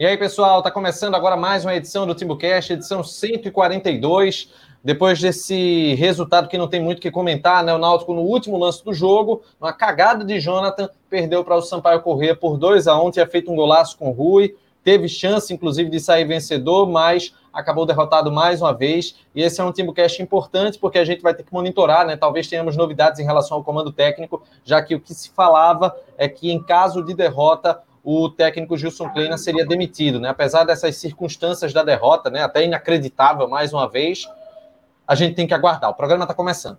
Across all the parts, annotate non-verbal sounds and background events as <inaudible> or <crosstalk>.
E aí, pessoal, está começando agora mais uma edição do TimbuCast, edição 142. Depois desse resultado que não tem muito o que comentar, né? O Náutico, no último lance do jogo, uma cagada de Jonathan, perdeu para o Sampaio Corrêa por 2 a 1 tinha feito um golaço com o Rui, teve chance, inclusive, de sair vencedor, mas acabou derrotado mais uma vez. E esse é um TimbuCast importante, porque a gente vai ter que monitorar, né? Talvez tenhamos novidades em relação ao comando técnico, já que o que se falava é que, em caso de derrota, o técnico Gilson Kleina seria demitido, né? Apesar dessas circunstâncias da derrota, né? Até inacreditável mais uma vez, a gente tem que aguardar. O programa está começando.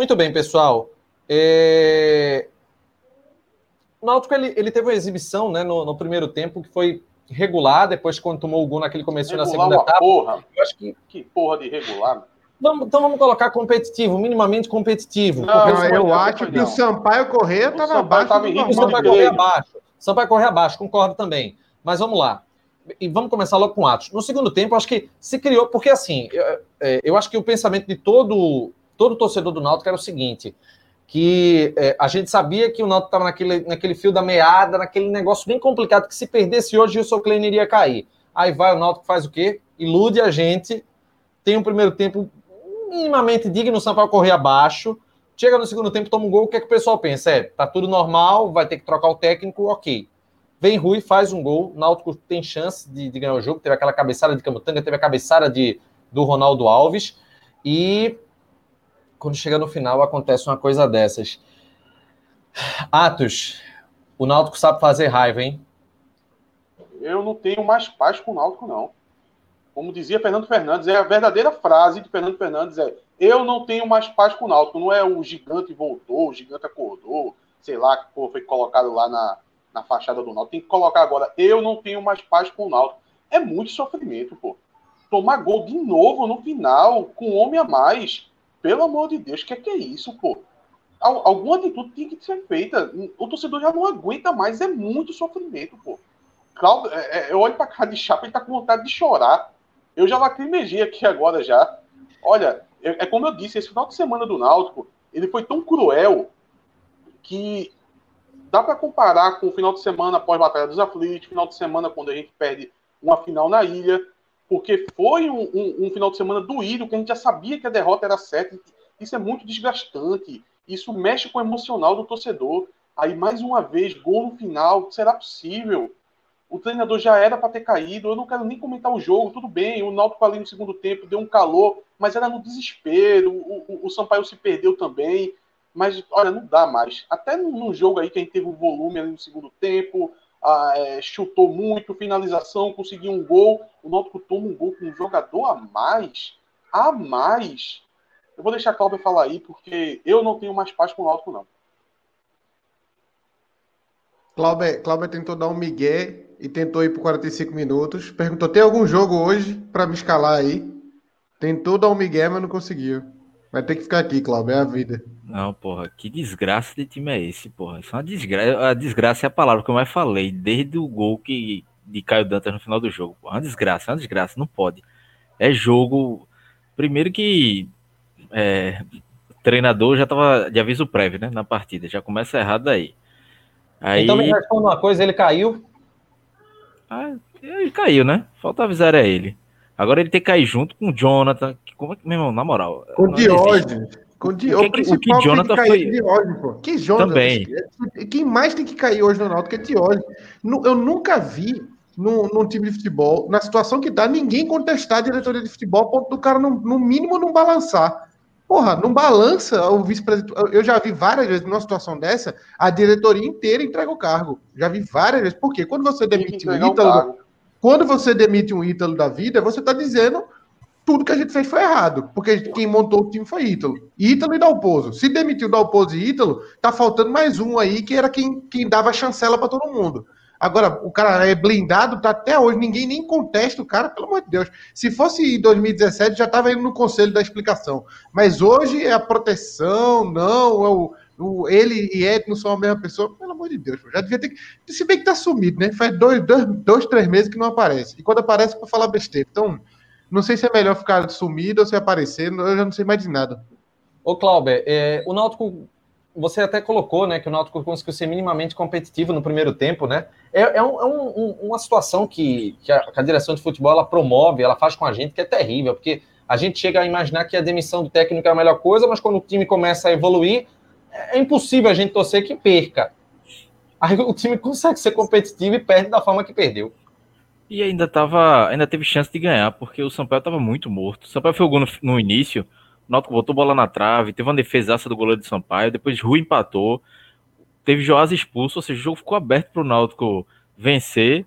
Muito bem, pessoal. É... O Náutico ele, ele teve uma exibição né, no, no primeiro tempo que foi regular, depois quando tomou o gol naquele começo na segunda etapa. Porra. Eu acho que... que porra de regular. Vamos, então vamos colocar competitivo, minimamente competitivo. Não, eu acho que o Sampaio Correia estava abaixo. Tava o Sampaio Correia abaixo. Sampaio Correia abaixo, concordo também. Mas vamos lá. E vamos começar logo com Atos. No segundo tempo, acho que se criou, porque assim, eu, é, eu acho que o pensamento de todo, todo torcedor do Náutico era o seguinte: que é, a gente sabia que o Náutico estava naquele, naquele fio da meada, naquele negócio bem complicado, que se perdesse hoje, o seu Klein iria cair. Aí vai o Náutico faz o quê? Ilude a gente, tem um primeiro tempo minimamente digno, o Sampaio correr abaixo, chega no segundo tempo, toma um gol, o que, é que o pessoal pensa? É, tá tudo normal, vai ter que trocar o técnico, ok. Vem Rui, faz um gol, Náutico tem chance de, de ganhar o jogo, teve aquela cabeçada de Camutanga, teve a cabeçada de, do Ronaldo Alves, e quando chega no final acontece uma coisa dessas. Atos, o Náutico sabe fazer raiva, hein? Eu não tenho mais paz com o Náutico, não. Como dizia Fernando Fernandes, é a verdadeira frase de Fernando Fernandes é eu não tenho mais paz com o Náutico. Não é o gigante voltou, o gigante acordou, sei lá, que foi colocado lá na, na fachada do Náutico. Tem que colocar agora, eu não tenho mais paz com o Náutico. É muito sofrimento, pô. Tomar gol de novo no final, com um homem a mais pelo amor de Deus, o que é que é isso, pô? Alguma atitude tem que ser feita. O torcedor já não aguenta mais, é muito sofrimento, pô. Claudio, é, é, eu olho pra cara de chapa e tá com vontade de chorar. Eu já lacrimejei aqui agora já. Olha, é, é como eu disse, esse final de semana do Náutico, ele foi tão cruel que dá para comparar com o final de semana após a Batalha dos Aflitos, final de semana quando a gente perde uma final na ilha, porque foi um, um, um, final de semana doído, que a gente já sabia que a derrota era certa. Isso é muito desgastante. Isso mexe com o emocional do torcedor. Aí, mais uma vez, gol no final. Será possível? O treinador já era para ter caído. Eu não quero nem comentar o jogo. Tudo bem, o Náutico ali no segundo tempo deu um calor, mas era no desespero. O, o, o Sampaio se perdeu também. Mas, olha, não dá mais. Até num jogo aí que a gente teve um volume ali no segundo tempo, ah, é, chutou muito, finalização, conseguiu um gol. O Náutico toma um gol com um jogador a mais. A mais. Eu vou deixar a Cláudia falar aí, porque eu não tenho mais paz com o Náutico, não. Cláudia, Cláudia tentou dar um migué e tentou ir por 45 minutos. Perguntou: tem algum jogo hoje para me escalar aí? Tentou dar um migué, mas não conseguiu. Vai ter que ficar aqui, Cláudio, é a vida. Não, porra, que desgraça de time é esse, porra? Isso é uma desgraça. A desgraça é a palavra que eu mais falei, desde o gol que, de Caio Dantas no final do jogo. Porra, uma desgraça, uma desgraça, não pode. É jogo. Primeiro que. É, o treinador já tava de aviso prévio, né? Na partida. Já começa errado aí. aí... Então me responda uma coisa, ele caiu? Ah, ele caiu, né? Falta avisar a ele. Agora ele tem que cair junto com o Jonathan. Como é que, meu irmão, na moral. Com o Diógenes. Com o, Di... o, que, o, que Jonathan foi. Diógenes, pô. Que Jonathan? Também. Quem mais tem que cair hoje no Náutico é Diógenes. Eu nunca vi num, num, time de futebol, na situação que tá, ninguém contestar a diretoria de futebol a ponto do cara, no, no mínimo, não balançar. Porra, não balança o vice-presidente. Eu já vi várias vezes numa situação dessa, a diretoria inteira entrega o cargo. Já vi várias vezes. Por quê? Quando você demite o Ítalo. Quando você demite um Ítalo da vida, você está dizendo tudo que a gente fez foi errado, porque quem montou o time foi Ítalo. Ítalo e Dalpozo. Se demitiu Dalpozo e Ítalo, tá faltando mais um aí que era quem, quem dava chancela para todo mundo. Agora, o cara é blindado, tá até hoje, ninguém nem contesta o cara, pelo amor de Deus. Se fosse em 2017, já estava indo no conselho da explicação. Mas hoje é a proteção, não, é o, o, ele e Ed não são a mesma pessoa, pelo amor de Deus, já devia ter que. Se bem que tá sumido, né? Faz dois, dois, dois três meses que não aparece. E quando aparece, é falar besteira. Então, não sei se é melhor ficar sumido ou se aparecer, eu já não sei mais de nada. Ô, Clauber, é, o Náutico, você até colocou, né, que o Náutico conseguiu ser minimamente competitivo no primeiro tempo, né? É, é, um, é um, uma situação que, que, a, que, a, direção de futebol ela promove, ela faz com a gente, que é terrível, porque a gente chega a imaginar que a demissão do técnico é a melhor coisa, mas quando o time começa a evoluir, é, é impossível a gente torcer que perca. Aí o time consegue ser competitivo e perde da forma que perdeu. E ainda tava, ainda teve chance de ganhar, porque o Sampaio estava muito morto. O Sampaio foi o gol no, no início, o Náutico botou bola na trave, teve uma defesaça do goleiro de Sampaio, depois Rui empatou, teve Joás expulso, ou seja, o jogo ficou aberto para o Náutico vencer.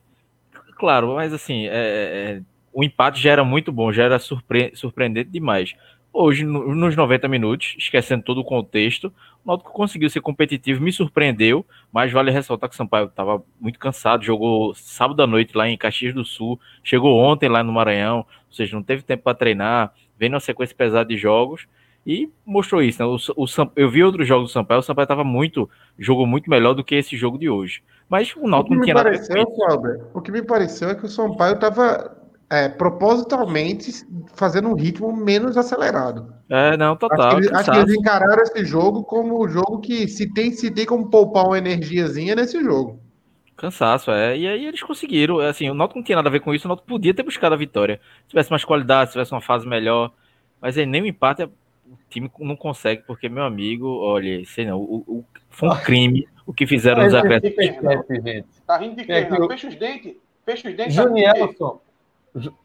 Claro, mas assim, é, é, o empate já era muito bom, já era surpre surpreendente demais. Hoje, no, nos 90 minutos, esquecendo todo o contexto, o Náutico conseguiu ser competitivo, me surpreendeu, mas vale ressaltar que o Sampaio estava muito cansado, jogou sábado à noite lá em Caxias do Sul, chegou ontem lá no Maranhão, ou seja, não teve tempo para treinar, veio numa sequência pesada de jogos e mostrou isso. Né? O, o, eu vi outros jogos do Sampaio, o Sampaio estava muito, jogou muito melhor do que esse jogo de hoje. Mas o Náutico não tinha pareceu, nada. o que me pareceu é que o Sampaio estava é, propositalmente fazendo um ritmo menos acelerado. É, não, total. Acho que, acho que, eles encararam esse jogo como o jogo que se tem, se tem como poupar uma energiazinha nesse jogo. Cansaço, é. E aí eles conseguiram. Assim, o Náutico não tinha nada a ver com isso, o Náutico podia ter buscado a vitória. Se tivesse mais qualidade, se tivesse uma fase melhor. Mas aí nem o empate o time não consegue, porque, meu amigo, olha, sei não, o, o foi um crime o que fizeram nos acréscimos. Tá rindo de quê? Fecha os dentes. Fecha os dentes. Junielson.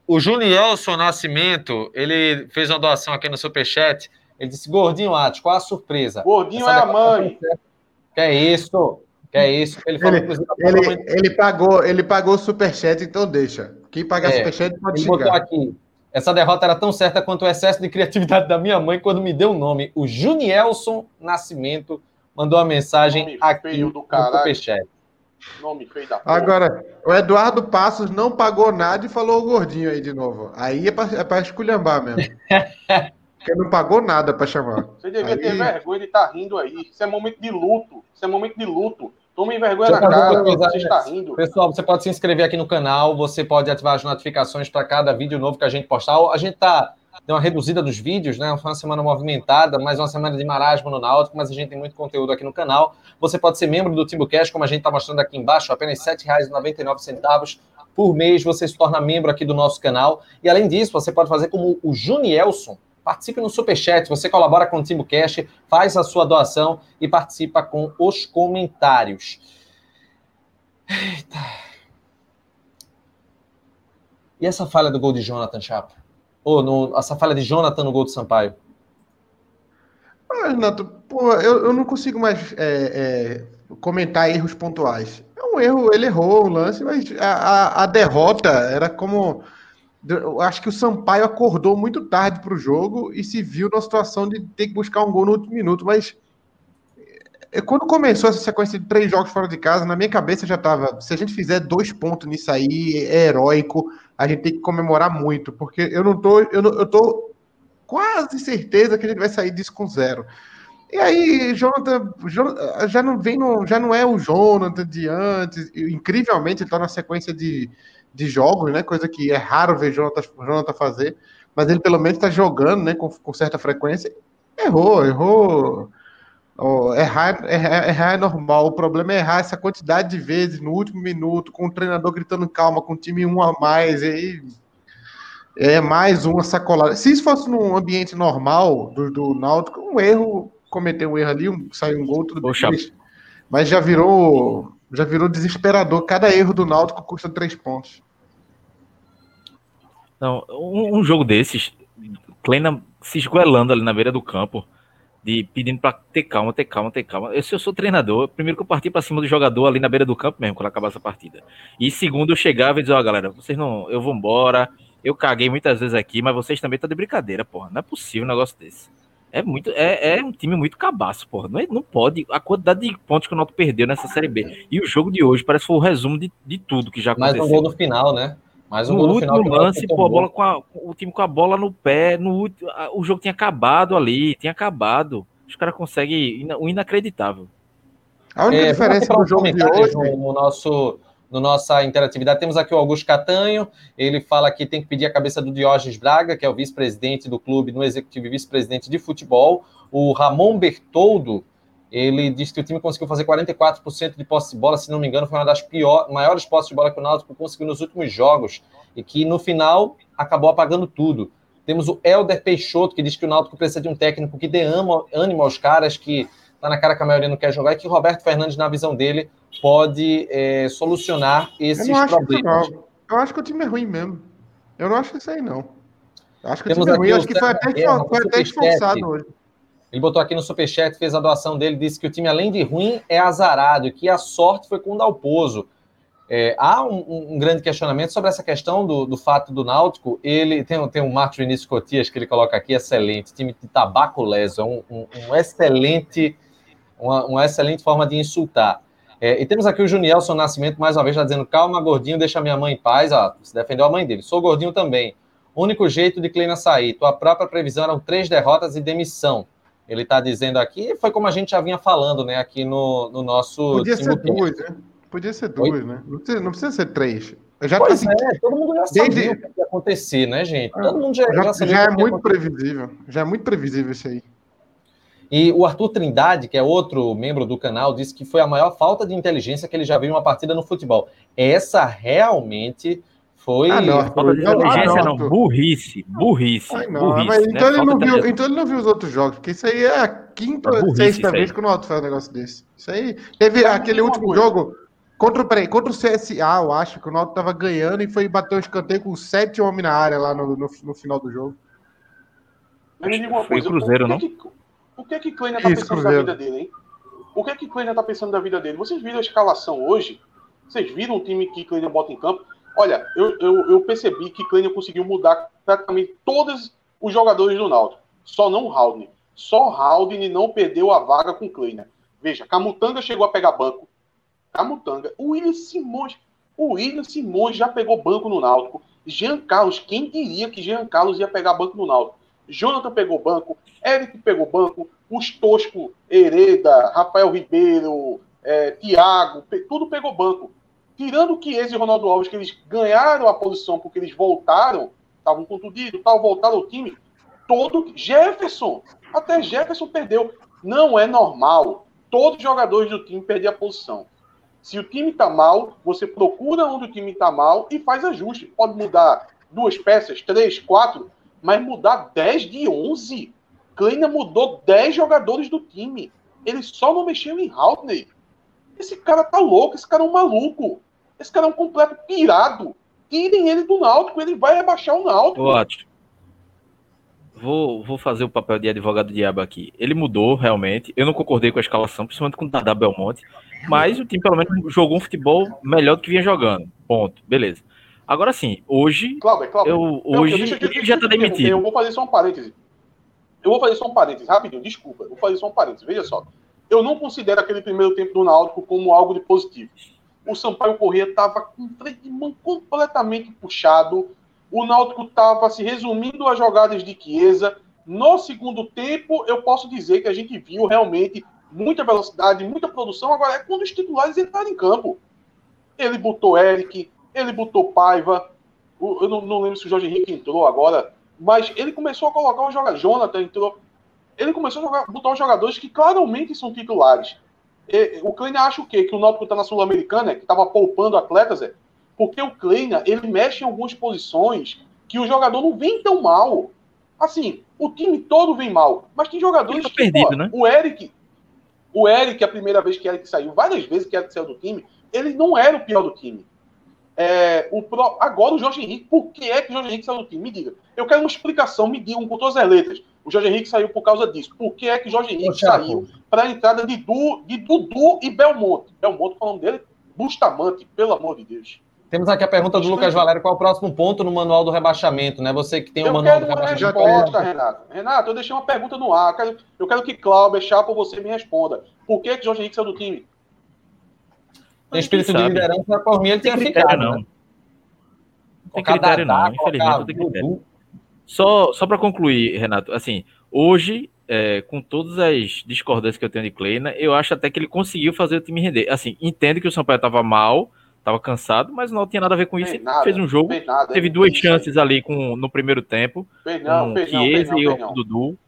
O Junielson Nascimento, ele fez uma doação aqui no Superchat. Ele disse: Gordinho Atos, qual a surpresa? Gordinho Essa é a mãe. Que é isso? Que é isso? Ele, falou, ele, ele, ele, pagou, ele pagou o Superchat, então deixa. Quem pagar é, Superchat pode ele xingar. aqui. Essa derrota era tão certa quanto o excesso de criatividade da minha mãe quando me deu o nome. O Junielson Nascimento mandou a mensagem aqui do no Superchat. Nome feio da porra. Agora, o Eduardo Passos não pagou nada e falou o gordinho aí de novo. Aí é pra, é pra esculhambar mesmo. <laughs> Porque não pagou nada pra chamar. Você devia aí... ter vergonha de estar tá rindo aí. Isso é momento de luto. Isso é momento de luto. Tome vergonha na cara, você está rindo. Pessoal, você pode se inscrever aqui no canal, você pode ativar as notificações para cada vídeo novo que a gente postar. A gente tá deu uma reduzida dos vídeos, né? Foi uma semana movimentada, mais uma semana de marasmo no Náutico, mas a gente tem muito conteúdo aqui no canal. Você pode ser membro do TimbuCast, como a gente está mostrando aqui embaixo, apenas R$ 7,99 por mês você se torna membro aqui do nosso canal. E além disso, você pode fazer como o Junielson, participe no Superchat, você colabora com o TimbuCast, faz a sua doação e participa com os comentários. Eita. E essa falha do gol de Jonathan Chapa? Ou no, essa falha de Jonathan no gol do Sampaio? Ah, Renato, pô, eu, eu não consigo mais é, é, comentar erros pontuais. É um erro, ele errou o lance, mas a, a, a derrota era como. Eu acho que o Sampaio acordou muito tarde para o jogo e se viu na situação de ter que buscar um gol no último minuto, mas quando começou essa sequência de três jogos fora de casa, na minha cabeça já estava. Se a gente fizer dois pontos nisso aí, é heróico a gente tem que comemorar muito, porque eu não tô, eu, não, eu tô quase certeza que a gente vai sair disso com zero. E aí, Jonathan, Jonathan já não vem, no, já não é o Jonathan de antes. Incrivelmente, ele tá na sequência de, de jogos, né? Coisa que é raro ver Jonathan, Jonathan fazer. Mas ele pelo menos está jogando, né? Com, com certa frequência. Errou, errou Oh, errar, errar, errar, é normal. O problema é errar essa quantidade de vezes no último minuto, com o treinador gritando calma, com o time um a mais, e aí é mais uma sacolada. Se isso fosse num ambiente normal do, do Náutico, um erro, cometer um erro ali, um, sair um gol, tudo bem. Mas já virou, já virou desesperador. Cada erro do Náutico custa três pontos. Não, um, um jogo desses, Kleina se esgoelando ali na beira do campo de pedindo para ter calma, ter calma, ter calma. Eu, se eu sou treinador, primeiro que eu parti para cima do jogador ali na beira do campo mesmo, quando acabasse a partida. E segundo, eu chegava e dizia, ó, oh, galera, vocês não, eu vou embora. Eu caguei muitas vezes aqui, mas vocês também estão de brincadeira, porra. Não é possível um negócio desse. É muito, é, é um time muito cabaço, porra. Não, é, não pode. A quantidade de pontos que o Noto perdeu nessa Série B. E o jogo de hoje parece que foi o resumo de, de tudo que já aconteceu. Mas um gol no final, né? Mas um no último lance, pô, a bola com a, o time com a bola no pé, no o jogo tinha acabado ali, tinha acabado. Os caras conseguem o inacreditável. A única é, diferença do jogo de hoje... No nosso no nossa interatividade. Temos aqui o Augusto Catanho, ele fala que tem que pedir a cabeça do Diógenes Braga, que é o vice-presidente do clube no executivo e vice-presidente de futebol. O Ramon Bertoldo, ele disse que o time conseguiu fazer 44% de posse de bola, se não me engano, foi uma das pior, maiores posses de bola que o Náutico conseguiu nos últimos jogos, e que no final acabou apagando tudo. Temos o Helder Peixoto, que diz que o Náutico precisa de um técnico que dê ânimo aos caras, que tá na cara que a maioria não quer jogar, e que o Roberto Fernandes, na visão dele, pode é, solucionar esses eu problemas. Eu acho que o time é ruim mesmo. Eu não acho isso aí, não. Eu acho que Temos o time é ruim, acho que foi até, foi até esforçado hoje. Ele botou aqui no Superchat, fez a doação dele, disse que o time, além de ruim, é azarado e que a sorte foi com o Dalpozo. É, há um, um, grande questionamento sobre essa questão do, do fato do Náutico. Ele tem, tem um Marcos Vinícius Cotias que ele coloca aqui, excelente, time de tabaco leso, é um, um, um excelente, uma, uma excelente forma de insultar. É, e temos aqui o Junielson Nascimento, mais uma vez, já dizendo: calma, gordinho, deixa minha mãe em paz. Ó, se defendeu a mãe dele. Sou gordinho também. Único jeito de Kleina sair. Tua própria previsão eram três derrotas e demissão. Ele está dizendo aqui, foi como a gente já vinha falando, né, aqui no, no nosso. Podia ser duas, né? Podia ser duas, Oi? né? Não precisa, não precisa ser três. já pois tá, assim, é, todo mundo já sabia desde... o que ia acontecer, né, gente? Todo mundo já, já, já sabia. Já é muito previsível. Já é muito previsível isso aí. E o Arthur Trindade, que é outro membro do canal, disse que foi a maior falta de inteligência que ele já viu em uma partida no futebol. Essa realmente foi. Ah, não, falta de inteligência, ah, não, não, burrice, burrice. Ai, não, burrice mas, né? então, ele não viu, então ele não viu os outros jogos, porque isso aí é a quinta ou sexta vez que o Náutico faz um negócio desse. Isso aí. Teve aquele último jogo. Contra, peraí, contra o CSA, eu acho que o Náutico tava ganhando e foi bater um escanteio com sete homens na área lá no, no, no final do jogo. Mas me diga uma coisa, foi Cruzeiro, não? Que, o que é que Kleiner tá pensando da vida dele, hein? O que é que Kleiner tá pensando da vida dele? Vocês viram a escalação hoje? Vocês viram o time que Kleiner bota em campo? Olha, eu, eu, eu percebi que Kleiner conseguiu mudar praticamente todos os jogadores do Náutico. Só não o Haldane. Só Haldane não perdeu a vaga com Kleiner. Veja, Camutanga chegou a pegar banco. Camutanga. O William Simões. O William Simões já pegou banco no Náutico. Jean Carlos, quem diria que Jean Carlos ia pegar banco no Náutico? Jonathan pegou banco, Eric pegou banco, os Tosco, Hereda, Rafael Ribeiro, é, Thiago, tudo pegou banco. Tirando o Chiesa e Ronaldo Alves, que eles ganharam a posição porque eles voltaram, estavam contundidos, tal, voltaram ao time, todo Jefferson, até Jefferson perdeu. Não é normal todos os jogadores do time perder a posição. Se o time está mal, você procura onde o time está mal e faz ajuste. Pode mudar duas peças, três, quatro, mas mudar 10 de 11. Kleina mudou 10 jogadores do time. Ele só não mexeu em Houtney. Esse cara tá louco, esse cara é um maluco. Esse cara é um completo pirado. Tirem ele do Náutico, ele vai abaixar o Náutico. Ótimo. Vou, vou fazer o papel de advogado diabo aqui. Ele mudou, realmente. Eu não concordei com a escalação, principalmente com o Dada Belmonte. Mas o time, pelo menos, jogou um futebol melhor do que vinha jogando. Ponto. Beleza. Agora sim, hoje. Cláudio, Cláudio, eu, hoje eu, eu, eu, já está demitido. Eu vou fazer só um parêntese. Eu vou fazer só um parêntese, rapidinho, desculpa. Eu vou fazer só um parêntese. Veja só. Eu não considero aquele primeiro tempo do Náutico como algo de positivo. O Sampaio Corrêa estava com de mão completamente puxado. O Náutico estava se resumindo as jogadas de Chiesa. No segundo tempo, eu posso dizer que a gente viu realmente muita velocidade, muita produção. Agora é quando os titulares entraram em campo. Ele botou Eric, ele botou Paiva, eu não, não, lembro se o Jorge Henrique entrou agora, mas ele começou a colocar o jogador, Jonathan entrou, ele começou a jogar, botar os jogadores que claramente são titulares. E, o Kleina acha o quê? Que o Náutico está na Sul-Americana, que estava poupando atletas, é? Porque o Kleina, ele mexe em algumas posições que o jogador não vem tão mal. Assim, o time todo vem mal, mas tem jogadores tá que, perdido, né? o Eric, o Eric, a primeira vez que Eric saiu, várias vezes que Eric saiu do time, ele não era o pior do time. É, o pro... Agora o Jorge Henrique, por que é que o Jorge Henrique saiu do time? Me diga. Eu quero uma explicação, me digam com todas as letras. O Jorge Henrique saiu por causa disso. Por que é que o Jorge Henrique saiu para a entrada de, du... de Dudu e Belmonte? Belmonte, falando dele, Bustamante, pelo amor de Deus. Temos aqui a pergunta do Lucas Valério: qual é o próximo ponto no manual do rebaixamento, né? Você que tem o manual do rebaixamento. Eu quero uma resposta, Renato. Renato, eu deixei uma pergunta no ar. Eu quero, eu quero que Cláudio, Chapo, você me responda. Por que, que Jorge Henrique saiu do time? Tem espírito de liderança, por mim ele tinha ficado. Não. Né? Não tem critério, não. Infelizmente, não tem critério. Só, só para concluir, Renato, assim, hoje é, com todas as discordâncias que eu tenho de Kleina, eu acho até que ele conseguiu fazer o time render. Assim, entendo que o Sampaio estava mal, estava cansado, mas não tinha nada a ver com isso. Ele nada, fez um jogo, nada, teve duas chances ali com, no primeiro tempo, fez não, com o Chiesa e o Dudu.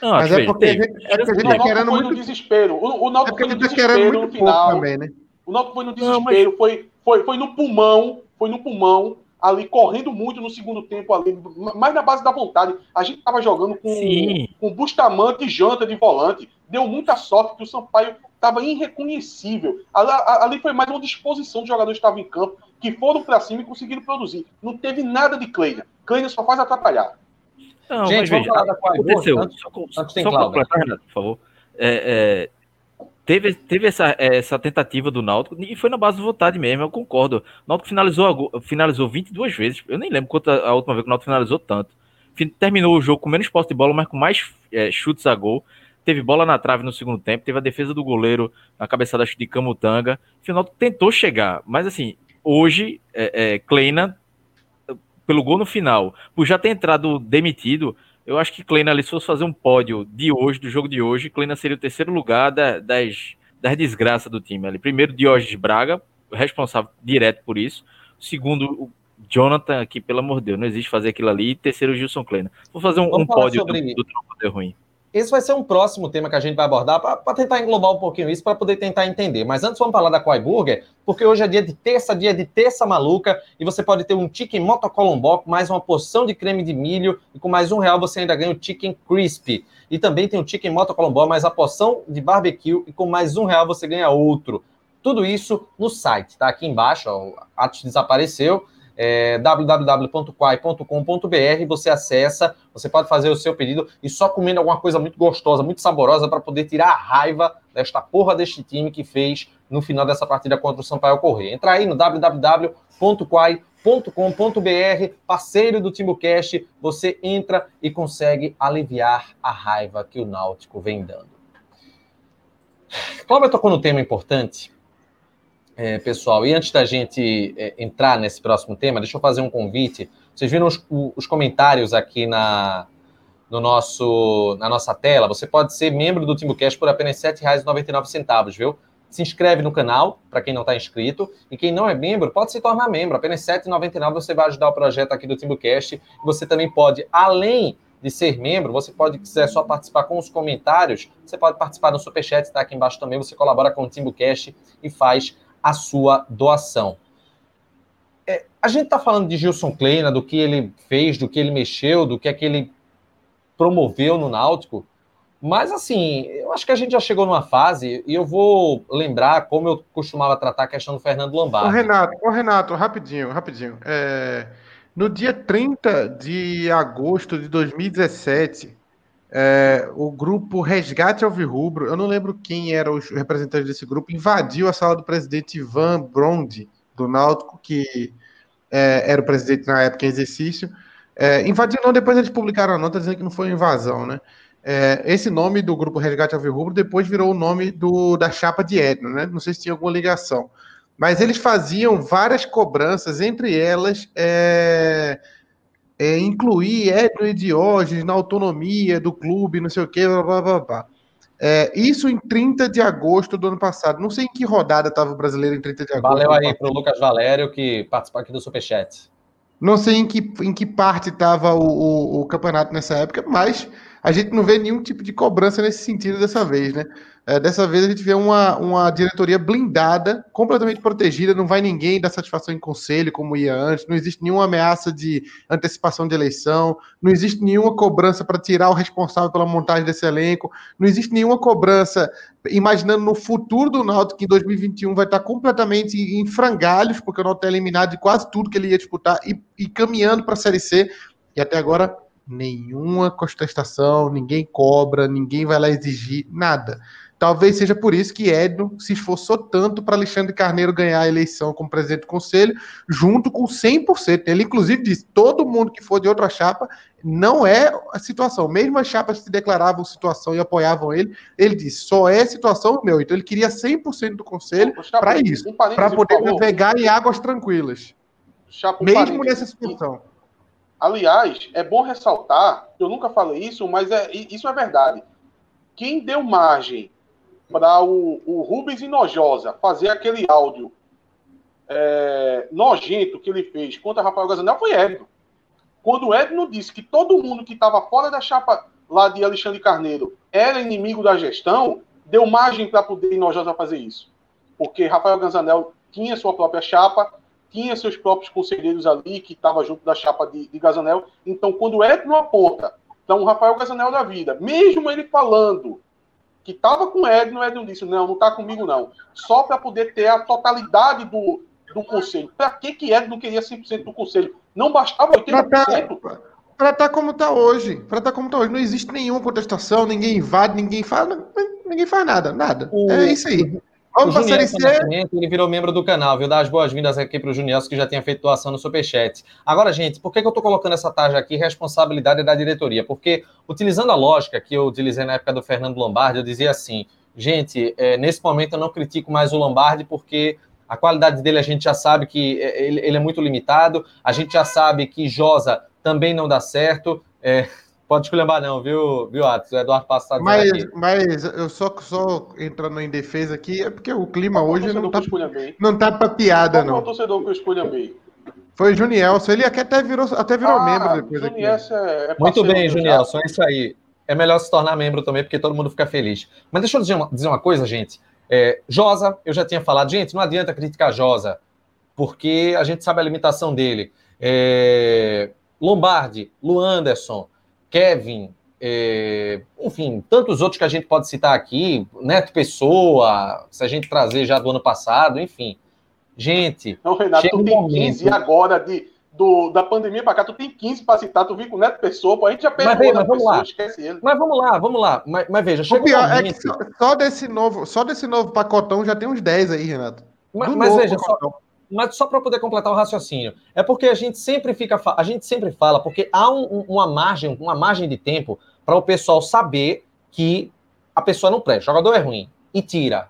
Não, mas é porque, teve, é porque a gente tá querendo muito... no desespero. O, o Náutico é foi no tá desespero no final. Também, né? O Náutico foi no desespero, não, mas... foi, foi, foi no pulmão, foi no pulmão, ali correndo muito no segundo tempo, ali, mais na base da vontade. A gente estava jogando com, com Bustamante e Janta de volante. Deu muita sorte que o Sampaio estava irreconhecível. Ali, ali, foi mais uma disposição dos jogadores que estavam em campo, que foram para cima e conseguiram produzir. Não teve nada de Kleina. Kleina só faz atrapalhar. Não, Gente, vamos veja, falar da aconteceu. Antes, só, antes só completar, Renato, por favor. É, é, teve, teve essa, essa tentativa do Náutico e foi na base de vontade mesmo, eu concordo. O Náutico finalizou, finalizou 22 vezes. Eu nem lembro quanto a, a última vez que o Náutico finalizou tanto. Terminou o jogo com menos posse de bola, mas com mais é, chutes a gol. Teve bola na trave no segundo tempo, teve a defesa do goleiro na cabeçada de Camutanga. O Náutico tentou chegar, mas assim, hoje, é, é, Kleina pelo gol no final, por já ter entrado demitido, eu acho que Kleina ali, se fosse fazer um pódio de hoje, do jogo de hoje, Kleina seria o terceiro lugar da, das, das desgraças do time ali. Primeiro, Diógenes Braga, responsável direto por isso. Segundo, o Jonathan, que pelo amor de Deus, não existe fazer aquilo ali. E terceiro, Gilson Kleina. Vou fazer um, um pódio sobre... do, do Trampo Ruim. Esse vai ser um próximo tema que a gente vai abordar para tentar englobar um pouquinho isso, para poder tentar entender. Mas antes vamos falar da Quai Burger, porque hoje é dia de terça, dia de terça maluca, e você pode ter um chicken motocolombó com mais uma porção de creme de milho, e com mais um real você ainda ganha o chicken crispy. E também tem o chicken motocolombó, mais a porção de barbecue, e com mais um real você ganha outro. Tudo isso no site, tá aqui embaixo, ó, o Atos desapareceu, é, www.quai.com.br, você acessa, você pode fazer o seu pedido e só comendo alguma coisa muito gostosa, muito saborosa para poder tirar a raiva desta porra deste time que fez no final dessa partida contra o Sampaio Correia. Entra aí no www.quai.com.br, parceiro do TimbuCast, você entra e consegue aliviar a raiva que o Náutico vem dando. Cláudio tocou no tema importante, é, pessoal. E antes da gente é, entrar nesse próximo tema, deixa eu fazer um convite. Vocês viram os, os comentários aqui na, no nosso, na nossa tela. Você pode ser membro do Timbucast por apenas R$ 7,99, viu? Se inscreve no canal, para quem não está inscrito. E quem não é membro, pode se tornar membro. Apenas R$ 7,99 você vai ajudar o projeto aqui do Timbucast. Você também pode, além de ser membro, você pode, quiser só participar com os comentários, você pode participar no Superchat, está aqui embaixo também. Você colabora com o Timbucast e faz a sua doação. É, a gente está falando de Gilson Kleina, do que ele fez, do que ele mexeu, do que é que ele promoveu no Náutico, mas assim, eu acho que a gente já chegou numa fase, e eu vou lembrar como eu costumava tratar a questão do Fernando Lombardi. Ô Renato, ô Renato, rapidinho, rapidinho. É, no dia 30 de agosto de 2017, é, o grupo Resgate Alvirrubro, eu não lembro quem era o representante desse grupo, invadiu a sala do presidente Ivan Brondi, do Náutico, que é, era o presidente na época em exercício. É, invadiu, não, depois eles publicaram a nota dizendo que não foi invasão, né? É, esse nome do grupo Resgate Alvirrubro depois virou o nome do, da chapa de Edno, né? Não sei se tinha alguma ligação. Mas eles faziam várias cobranças, entre elas é, incluir Edno e Diógenes na autonomia do clube, não sei o quê, blá, blá, blá, blá. É, isso em 30 de agosto do ano passado. Não sei em que rodada estava o brasileiro em 30 de agosto. Valeu aí para o Lucas Valério, que participou aqui do Superchat. Não sei em que, em que parte estava o, o, o, campeonato nessa época, mas a gente não vê nenhum tipo de cobrança nesse sentido dessa vez, né? É, dessa vez a gente vê uma, uma diretoria blindada, completamente protegida, não vai ninguém dar satisfação em conselho, como ia antes, não existe nenhuma ameaça de antecipação de eleição, não existe nenhuma cobrança para tirar o responsável pela montagem desse elenco, não existe nenhuma cobrança imaginando no futuro do Náutico, que em 2021 vai estar completamente em frangalhos, porque o Náutico é eliminado de quase tudo que ele ia disputar e, e caminhando para a Série C, e até agora nenhuma contestação, ninguém cobra, ninguém vai lá exigir nada. Talvez seja por isso que Edno se esforçou tanto para Alexandre Carneiro ganhar a eleição como presidente do conselho, junto com 100%. Ele, inclusive, disse: todo mundo que for de outra chapa não é a situação. Mesmo as chapas que declaravam situação e apoiavam ele, ele disse: só é situação meu. Então, ele queria 100% do conselho para isso, para poder navegar em águas tranquilas. Mesmo nessa situação. Aliás, é bom ressaltar, eu nunca falei isso, mas é, isso é verdade quem deu margem para o, o Rubens Inojosa fazer aquele áudio é, nojento que ele fez contra Rafael Gazanel foi Edno. Quando o Edno disse que todo mundo que estava fora da chapa lá de Alexandre Carneiro era inimigo da gestão, deu margem para poder Inojosa fazer isso. Porque Rafael Gazanel tinha sua própria chapa, tinha seus próprios conselheiros ali, que estava junto da chapa de, de Gazanel. Então, quando o Edno aponta, então o Rafael Gazanel da vida, mesmo ele falando que estava com o Edno, o Edno disse, não, não está comigo não. Só para poder ter a totalidade do, do conselho. Para que que Edno queria 100% do conselho? Não bastava 80%? Para estar tá como está hoje. Para estar tá como está hoje. Não existe nenhuma contestação, ninguém invade, ninguém fala, ninguém faz nada, nada. O, é isso aí. Vamos o Juniel Nascimento, ele virou membro do canal, viu? Dar as boas-vindas aqui para o Juniel, que já tinha feito doação no Superchat. Agora, gente, por que, que eu estou colocando essa tarja aqui? Responsabilidade da diretoria. Porque, utilizando a lógica que eu utilizei na época do Fernando Lombardi, eu dizia assim, gente, é, nesse momento eu não critico mais o Lombardi porque a qualidade dele a gente já sabe que é, ele, ele é muito limitado, a gente já sabe que Josa também não dá certo. É, Pode esculhambar não, viu, viu Atos? O Eduardo Passado mas, mas eu só, só entrando em defesa aqui, é porque o clima Qual hoje não tá, não tá pra piada, Qual não. Qual o torcedor que eu esculhambei? Foi o Junielson, ele até virou, até virou ah, membro depois aqui. É, é Muito bem, Junielson, é isso aí. É melhor se tornar membro também, porque todo mundo fica feliz. Mas deixa eu dizer uma, dizer uma coisa, gente. É, Josa, eu já tinha falado, gente, não adianta criticar Josa, porque a gente sabe a limitação dele. É, Lombardi, Lu Anderson, Kevin, é, enfim, tantos outros que a gente pode citar aqui, Neto Pessoa, se a gente trazer já do ano passado, enfim. Gente. Não, Renato, tu tem momento... 15 agora de, do, da pandemia para cá, tu tem 15 para citar, tu vem com Neto Pessoa, pô, a gente já pegou mas, mas vamos pessoa, lá. esquece ele. Mas vamos lá, vamos lá. Mas, mas veja, o pior é que só, só, desse novo, só desse novo pacotão já tem uns 10 aí, Renato. Mas, mas veja, só, mas só para poder completar o raciocínio, é porque a gente sempre fica, a gente sempre fala, porque há um, uma margem, uma margem de tempo para o pessoal saber que a pessoa não presta, o jogador é ruim e tira.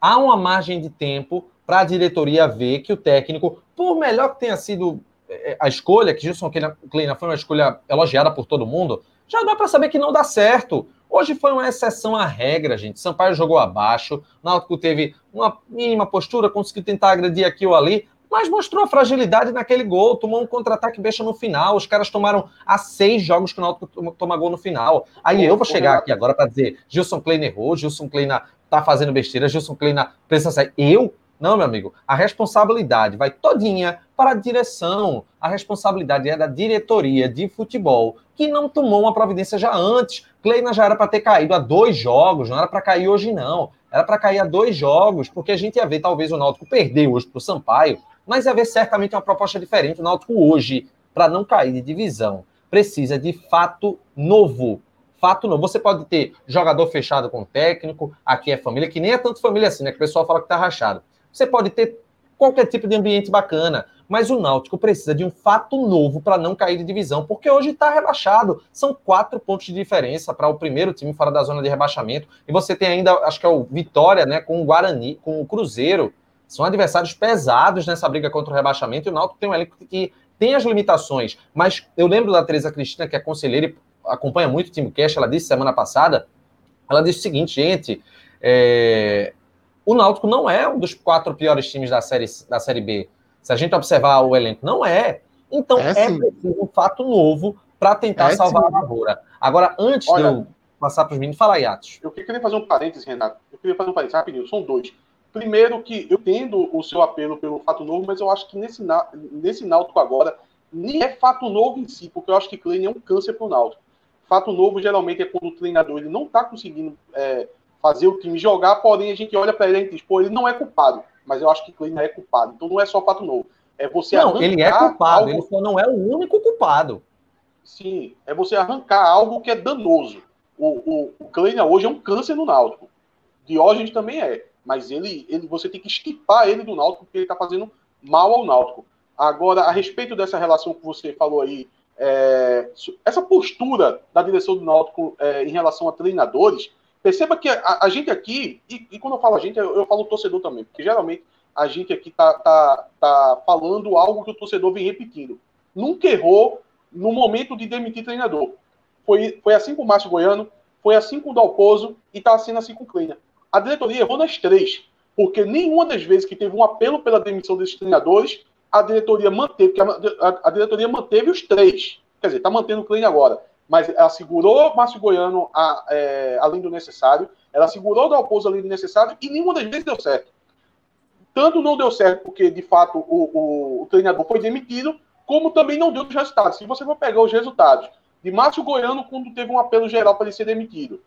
Há uma margem de tempo para a diretoria ver que o técnico, por melhor que tenha sido é, a escolha, que Gilson Kleina foi uma escolha elogiada por todo mundo, já dá para saber que não dá certo. Hoje foi uma exceção à regra, gente. Sampaio jogou abaixo, Náutico teve uma mínima postura, conseguiu tentar agredir aqui ou ali, mas mostrou a fragilidade naquele gol, tomou um contra-ataque besta no final. Os caras tomaram há seis jogos que o Náutico toma gol no final. Aí eu vou chegar aqui agora para dizer: Gilson Kleina errou, Gilson Kleina tá fazendo besteira, Gilson Kleina precisa sair. Eu não, meu amigo. A responsabilidade vai todinha para a direção. A responsabilidade é da diretoria de futebol, que não tomou uma providência já antes. Kleina já era para ter caído a dois jogos, não era para cair hoje, não. Era para cair a dois jogos, porque a gente ia ver talvez o Náutico perder hoje para o Sampaio, mas ia ver certamente uma proposta diferente. O Náutico hoje, para não cair de divisão, precisa de fato novo. Fato novo. Você pode ter jogador fechado com técnico, aqui é família, que nem é tanto família assim, né? Que o pessoal fala que tá rachado. Você pode ter qualquer tipo de ambiente bacana, mas o Náutico precisa de um fato novo para não cair de divisão, porque hoje está rebaixado. São quatro pontos de diferença para o primeiro time fora da zona de rebaixamento. E você tem ainda, acho que é o Vitória, né, com o Guarani, com o Cruzeiro. São adversários pesados nessa briga contra o rebaixamento. E o Náutico tem um elenco que tem as limitações. Mas eu lembro da Teresa Cristina, que é conselheira e acompanha muito o time Cash, ela disse semana passada, ela disse o seguinte, gente, é, o Náutico não é um dos quatro piores times da série, da série B. Se a gente observar o elenco, não é. Então é, é preciso um fato novo para tentar é salvar sim. a lavoura. Agora, antes Olha, de eu passar para os meninos, fala aí, Atos. Eu queria fazer um parênteses, Renato. Eu queria fazer um parênteses rapidinho. São dois. Primeiro, que eu entendo o seu apelo pelo fato novo, mas eu acho que nesse, nesse Náutico agora nem é fato novo em si, porque eu acho que Klein é um câncer para o Náutico. Fato novo geralmente é quando o treinador ele não está conseguindo é, fazer o time jogar, porém a gente olha para ele e diz, pô, ele não é culpado, mas eu acho que Kleina é culpado. Então não é só fato novo. É você Não, ele é culpado, algo... ele só não é o único culpado. Sim, é você arrancar algo que é danoso. O, o, o Kleina hoje é um câncer no Náutico. Diógenes também é. Mas ele, ele, você tem que estipar ele do Náutico, porque ele está fazendo mal ao Náutico. Agora, a respeito dessa relação que você falou aí, é, essa postura da direção do Náutico é, em relação a treinadores, Perceba que a, a gente aqui, e, e, quando eu falo a gente, eu, eu falo torcedor também, porque geralmente a gente aqui tá, tá, tá falando algo que o torcedor vem repetindo. Nunca errou no momento de demitir treinador. Foi, foi assim com o Márcio Goiano, foi assim com o Dalpozo e está sendo assim com o Kleina. A diretoria errou nas três, porque nenhuma das vezes que teve um apelo pela demissão desses treinadores, a diretoria manteve, a, a, a diretoria manteve os três. Quer dizer, está mantendo o Kleina agora. Mas ela segurou Márcio Goiano a, é, além do necessário, ela segurou o Dalpozo além do necessário e nenhuma das vezes deu certo. Tanto não deu certo porque, de fato, o, o, o treinador foi demitido, como também não deu os resultados. Se você for pegar os resultados de Márcio Goiano quando teve um apelo geral para ele ser demitido,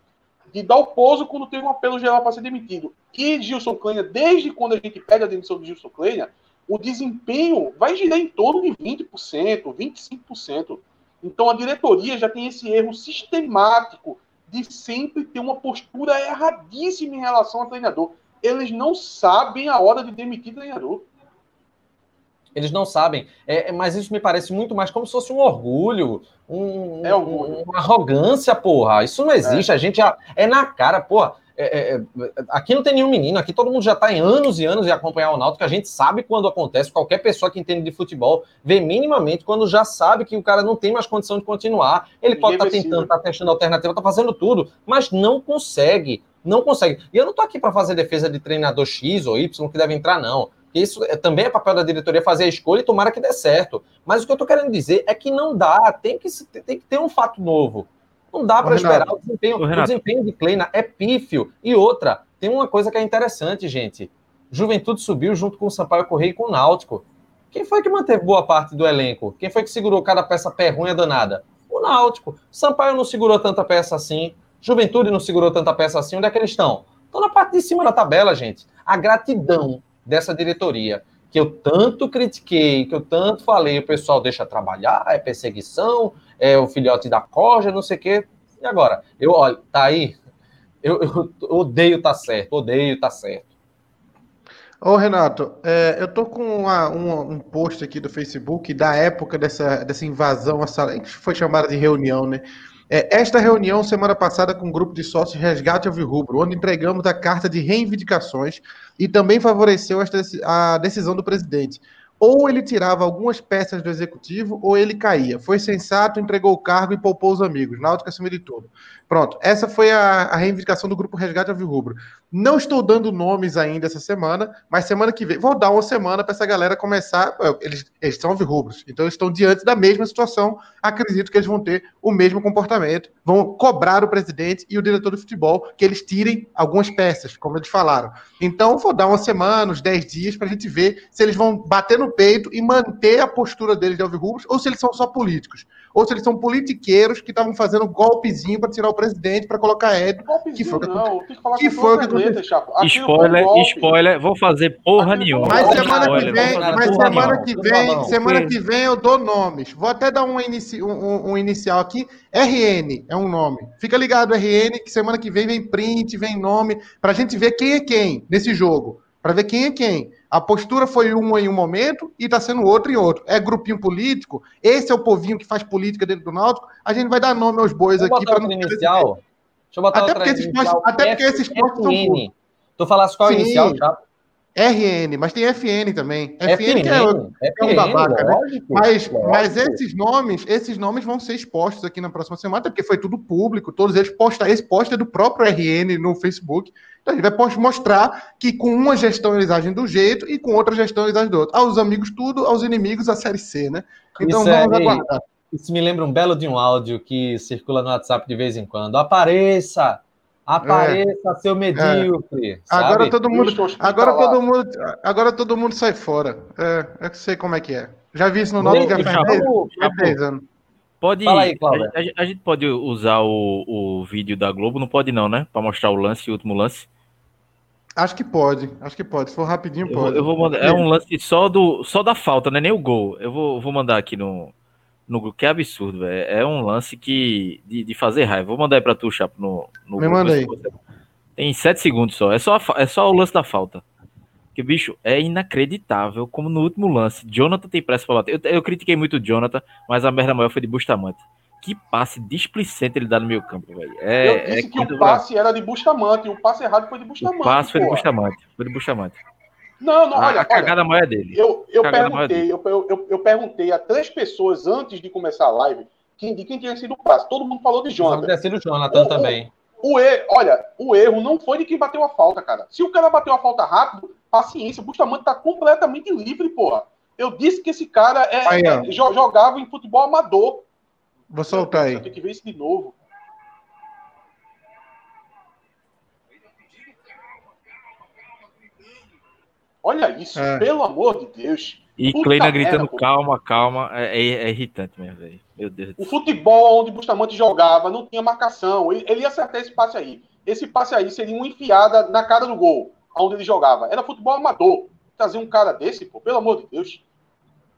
de Dalpozo quando teve um apelo geral para ser demitido, e Gilson Kleina, desde quando a gente pega a demissão de Gilson Kleina, o desempenho vai girar em torno de 20%, 25%. Então a diretoria já tem esse erro sistemático de sempre ter uma postura erradíssima em relação ao treinador. Eles não sabem a hora de demitir treinador. Eles não sabem. É, mas isso me parece muito mais como se fosse um orgulho, um, é orgulho. uma arrogância, porra. Isso não existe. É. A gente é na cara, porra. É, é, é, aqui não tem nenhum menino, aqui todo mundo já está em anos e anos de acompanhar o Náutico, a gente sabe quando acontece, qualquer pessoa que entende de futebol vê minimamente quando já sabe que o cara não tem mais condição de continuar. Ele pode estar tá tentando, estar tá testando alternativa, está fazendo tudo, mas não consegue, não consegue. E eu não estou aqui para fazer defesa de treinador X ou Y que deve entrar, não. Isso é, também é papel da diretoria fazer a escolha e tomara que dê certo. Mas o que eu estou querendo dizer é que não dá, tem que, tem que ter um fato novo. Não dá para esperar o desempenho. O, o desempenho de Kleina é pífio. E outra, tem uma coisa que é interessante, gente. Juventude subiu junto com o Sampaio Correia e com o Náutico. Quem foi que manteve boa parte do elenco? Quem foi que segurou cada peça perrunha danada? O Náutico. Sampaio não segurou tanta peça assim. Juventude não segurou tanta peça assim. Onde é que eles estão? Estão na parte de cima da tabela, gente. A gratidão dessa diretoria, que eu tanto critiquei, que eu tanto falei, o pessoal deixa trabalhar, é perseguição, é o filhote da corja, não sei o quê. E agora? Eu, olha, tá aí. Eu, eu <laughs> odeio tá certo, odeio tá certo. Ô, Renato, é, eu tô com uma, um, post aqui do Facebook da época dessa, dessa invasão, essa, que foi chamada de reunião, né? É, esta reunião, semana passada, com um grupo de sócios Resgate Alvirrubro, onde entregamos a carta de reivindicações e também favoreceu esta, a decisão do presidente. Ou ele tirava algumas peças do executivo, ou ele caía. Foi sensato, entregou o cargo e poupou os amigos. Náutico acima de tudo. Pronto, essa foi a, a reivindicação do Grupo Resgate Alvirrubro. Não estou dando nomes ainda essa semana, mas semana que vem, vou dar uma semana para essa galera começar. Eles, eles são alvirrubros, então estão diante da mesma situação. Acredito que eles vão ter o mesmo comportamento, vão cobrar o presidente e o diretor do futebol que eles tirem algumas peças, como eles falaram. Então, vou dar uma semana, uns 10 dias, para a gente ver se eles vão bater no peito e manter a postura deles de alvirrubros ou se eles são só políticos ou se eles são politiqueiros que estavam fazendo golpezinho para tirar o presidente para colocar Ed. Que foi o que, não, que, foi o que aconteceu. Spoiler, um spoiler, vou fazer porra nenhuma. Mas semana que vem, mas semana que vem, semana que vem eu dou nomes. Vou até dar um, inici, um, um inicial aqui. RN é um nome. Fica ligado, RN, que semana que vem vem print, vem nome, para a gente ver quem é quem nesse jogo. Para ver quem é quem. A postura foi uma em um momento e está sendo outra em outro. É grupinho político, esse é o povinho que faz política dentro do Náutico. A gente vai dar nome aos bois Vou aqui para não inicial. Deixa eu botar até porque esses postos, até porque esses postos são Tu falasse qual é o inicial, já? RN, mas tem FN também. FN, FN que é, o, é um babaca, né? Mas, lógico. mas esses nomes, esses nomes vão ser expostos aqui na próxima semana, porque foi tudo público, todos eles postam, esse post é do próprio RN no Facebook. Então a gente vai mostrar que com uma gestão eles agem do jeito e com outra gestão eles agem do outro. Aos amigos tudo, aos inimigos a série C, né? Então isso vamos é, aguardar. Isso me lembra um belo de um áudio que circula no WhatsApp de vez em quando. Apareça! Apareça, é, seu medíocre. É. Agora todo mundo, agora todo mundo, agora todo mundo sai fora. É, eu sei como é que é. Já vi isso no nome faz anos. Pode, Fala aí. A, a, gente pode usar o, o vídeo da Globo, não pode não, né? Para mostrar o lance, o último lance. Acho que pode, acho que pode. Se for rapidinho, pode. Eu eu vou mandar, é um lance só do só da falta, né? Nem o gol. Eu vou, vou mandar aqui no, no grupo, que é absurdo, velho. É um lance que de, de fazer raiva. Vou mandar aí pra tu, Chapo, no, no Me manda aí. Tem sete segundos só. É só, é só o lance da falta. Que, bicho, é inacreditável como no último lance, Jonathan tem pressa pra bater. Eu, eu critiquei muito o Jonathan, mas a merda maior foi de Bustamante. Que passe displicente ele dá no meio campo, velho. É, eu disse é que o passe era de Bustamante, e o passe errado foi de Bustamante. O passe foi de Bustamante. Foi de Bustamante. Não, não, olha. A cagada olha, maior é dele. Eu, eu perguntei, eu, eu, eu, perguntei a três pessoas antes de começar a live quem, de quem tinha sido o passe. Todo mundo falou de Jonathan. Tinha sido o Jonathan o, também. o erro, olha, o erro não foi de quem bateu a falta, cara. Se o cara bateu a falta rápido, paciência, o Bustamante tá completamente livre, porra. Eu disse que esse cara é, aí, é, jogava em futebol amador. Vou soltar aí. Tem que ver isso de novo. Olha isso, é. pelo amor de Deus. E Kleina gritando merda, calma, calma, é, é, é irritante mesmo, velho. Meu Deus. O futebol onde Bustamante jogava não tinha marcação. Ele, ele ia acertar esse passe aí. Esse passe aí seria uma enfiada na cara do gol, onde ele jogava. Era futebol amador. Trazer um cara desse, pô, pelo amor de Deus.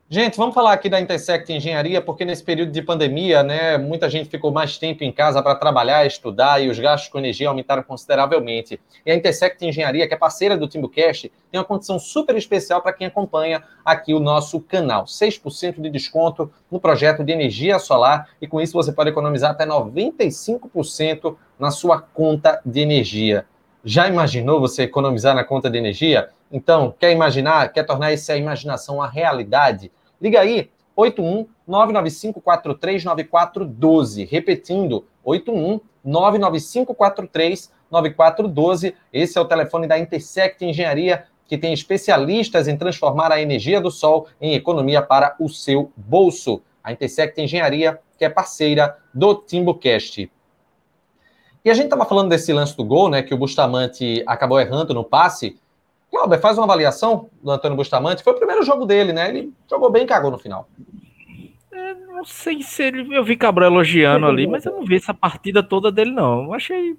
Gente, vamos falar aqui da Intersect Engenharia, porque nesse período de pandemia, né, muita gente ficou mais tempo em casa para trabalhar, estudar e os gastos com energia aumentaram consideravelmente. E a Intersect Engenharia, que é parceira do Timbucast, tem uma condição super especial para quem acompanha aqui o nosso canal. 6% de desconto no projeto de energia solar e com isso você pode economizar até 95% na sua conta de energia. Já imaginou você economizar na conta de energia? Então, quer imaginar? Quer tornar essa imaginação a realidade? Liga aí, 81 995 439412. Repetindo, 81 995 439412. Esse é o telefone da Intersect Engenharia, que tem especialistas em transformar a energia do sol em economia para o seu bolso. A Intersect Engenharia, que é parceira do TimbuCast. E a gente estava falando desse lance do gol, né? Que o Bustamante acabou errando no passe. Cláudio, faz uma avaliação do Antônio Bustamante. Foi o primeiro jogo dele, né? Ele jogou bem e cagou no final. É, não sei se ele. Eu vi Cabral elogiando ali, mas eu não vi essa partida toda dele, não. Eu achei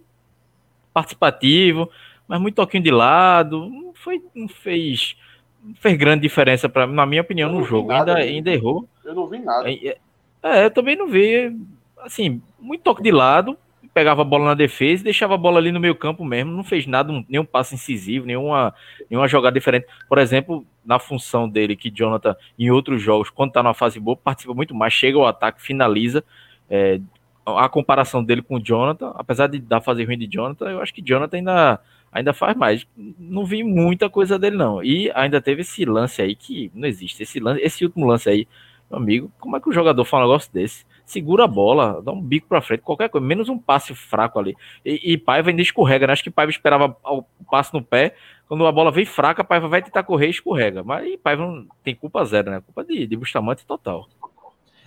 participativo, mas muito toquinho de lado. Não, foi, não fez. Não fez grande diferença, pra, na minha opinião, no jogo. Nada, ainda, ainda errou. Eu não vi nada. É, é, eu também não vi. Assim, muito toque de lado, pegava a bola na defesa e deixava a bola ali no meio campo mesmo, não fez nada, nenhum passo incisivo, nenhuma, nenhuma jogada diferente. Por exemplo, na função dele, que Jonathan, em outros jogos, quando tá numa fase boa, participa muito mais, chega ao ataque, finaliza. É, a comparação dele com o Jonathan, apesar de dar fase ruim de Jonathan, eu acho que Jonathan ainda, ainda faz mais. Não vi muita coisa dele, não. E ainda teve esse lance aí que não existe. Esse, lance, esse último lance aí, meu amigo, como é que o jogador fala um negócio desse? Segura a bola, dá um bico para frente, qualquer coisa, menos um passe fraco ali. E, e Paiva ainda escorrega, né? Acho que Paiva esperava o passe no pé, quando a bola vem fraca, Paiva vai tentar correr e escorrega. Mas Paiva não tem culpa zero, né? Culpa de, de Bustamante total.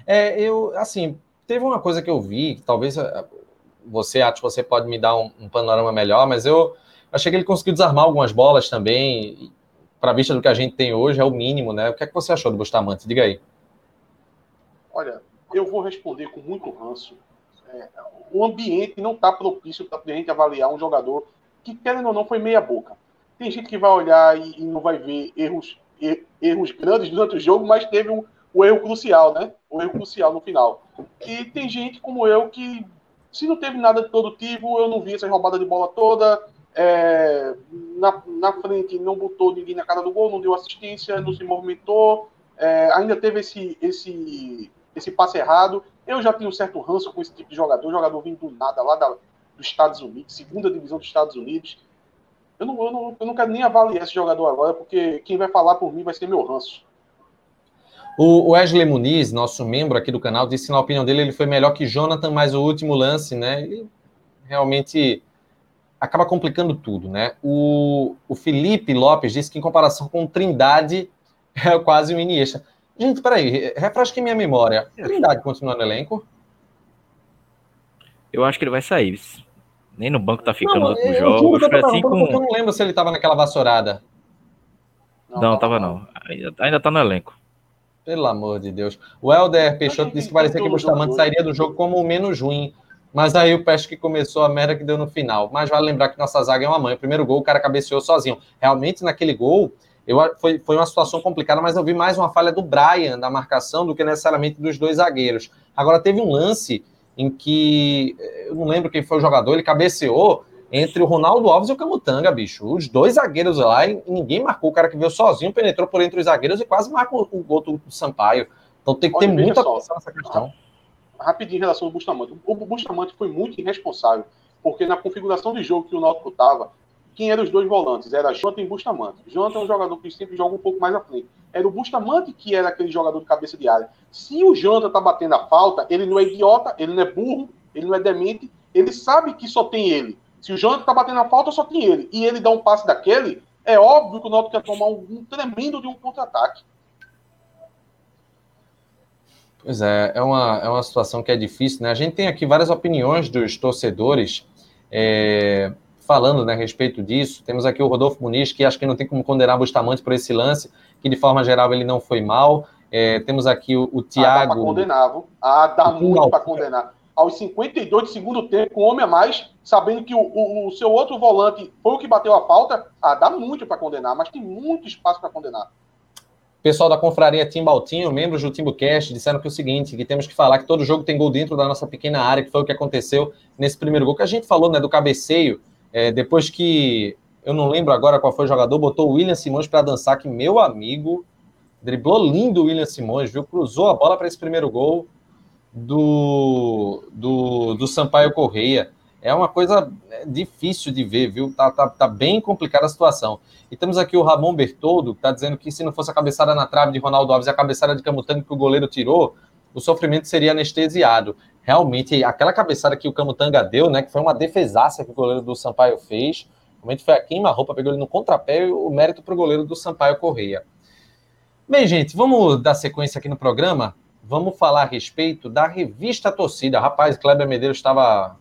É, eu, assim, teve uma coisa que eu vi, talvez eh, você, acho que você pode me dar um, um panorama melhor, mas eu achei que ele conseguiu desarmar algumas bolas também, para vista do que a gente tem hoje, é o mínimo, né? O que é que você achou do Bustamante? Diga aí. Olha, eu vou responder com muito ranço. É, o ambiente não está propício para a gente avaliar um jogador que, querendo ou não, foi meia boca. Tem gente que vai olhar e, e não vai ver erros, er, erros grandes durante o jogo, mas teve um, o erro crucial, né? O erro crucial no final. E tem gente como eu que, se não teve nada de produtivo, eu não vi essa roubada de bola toda. É, na, na frente não botou ninguém na cara do gol, não deu assistência, não se movimentou. É, ainda teve esse, esse esse passe errado. Eu já tenho um certo ranço com esse tipo de jogador, jogador vindo do nada lá da, dos Estados Unidos, segunda divisão dos Estados Unidos. Eu não, eu, não, eu não quero nem avaliar esse jogador agora, porque quem vai falar por mim vai ser meu ranço. O Wesley Muniz, nosso membro aqui do canal, disse que, na opinião dele, ele foi melhor que Jonathan, mas o último lance, né? Ele realmente acaba complicando tudo, né? O, o Felipe Lopes disse que, em comparação com Trindade, <laughs> é quase um Iniesta. Gente, peraí, refresque minha memória. Trindade continua no elenco? Eu acho que ele vai sair. Nem no banco tá ficando não, no jogo. Eu, eu, assim com... eu não lembro se ele tava naquela vassourada. Não, não tava não. Ainda, ainda tá no elenco. Pelo amor de Deus. O Helder Peixoto disse que parecia que o Bustamante sairia do jogo como o menos ruim. Mas aí o Peste que começou a merda que deu no final. Mas vale lembrar que nossa zaga é uma mãe. O primeiro gol o cara cabeceou sozinho. Realmente naquele gol eu, foi, foi uma situação complicada, mas eu vi mais uma falha do Brian da marcação do que necessariamente dos dois zagueiros. Agora, teve um lance em que eu não lembro quem foi o jogador, ele cabeceou entre o Ronaldo Alves e o Camutanga, bicho. Os dois zagueiros lá, e ninguém marcou. O cara que veio sozinho, penetrou por entre os zagueiros e quase marcou o gol do Sampaio. Então tem que ter muita atenção nessa questão. Rapidinho em relação ao Bustamante. O Bustamante foi muito irresponsável, porque na configuração de jogo que o Náutico estava, quem eram os dois volantes? Era Jonathan e Bustamante. Jonathan é um jogador que sempre joga um pouco mais à frente. Era o Bustamante que era aquele jogador de cabeça de área. Se o Jonathan tá batendo a falta, ele não é idiota, ele não é burro, ele não é demente, Ele sabe que só tem ele. Se o Jonathan tá batendo a falta, só tem ele. E ele dá um passe daquele, é óbvio que o Náutico quer tomar um, um tremendo de um contra-ataque. Pois é, é uma, é uma situação que é difícil, né? A gente tem aqui várias opiniões dos torcedores é, falando né, a respeito disso. Temos aqui o Rodolfo Muniz, que acho que não tem como condenar Bustamante por esse lance, que de forma geral ele não foi mal. É, temos aqui o, o Thiago. Ah, dá condenar, viu? Ah, dá muito para condenar. Aos 52 de segundo tempo, com um homem a mais, sabendo que o, o, o, seu outro volante foi o que bateu a falta, ah, dá muito para condenar, mas tem muito espaço para condenar. Pessoal da confraria Timbaltinho, membros do TimbuCast, disseram que é o seguinte, que temos que falar que todo jogo tem gol dentro da nossa pequena área, que foi o que aconteceu nesse primeiro gol, que a gente falou, né, do cabeceio, é, depois que, eu não lembro agora qual foi o jogador, botou o William Simões para dançar, que meu amigo, driblou lindo o William Simões, viu, cruzou a bola para esse primeiro gol do, do, do Sampaio Correia, é uma coisa é, difícil de ver, viu? Tá, tá, tá bem complicada a situação. E temos aqui o Ramon Bertoldo, que está dizendo que se não fosse a cabeçada na trave de Ronaldo Alves e a cabeçada de Camutanga que o goleiro tirou, o sofrimento seria anestesiado. Realmente, aquela cabeçada que o Camutanga deu, né? Que foi uma defesaça que o goleiro do Sampaio fez. Realmente foi a queima-roupa, pegou ele no contrapé e o mérito para o goleiro do Sampaio Correia. Bem, gente, vamos dar sequência aqui no programa. Vamos falar a respeito da revista Torcida. Rapaz, Kleber Medeiros estava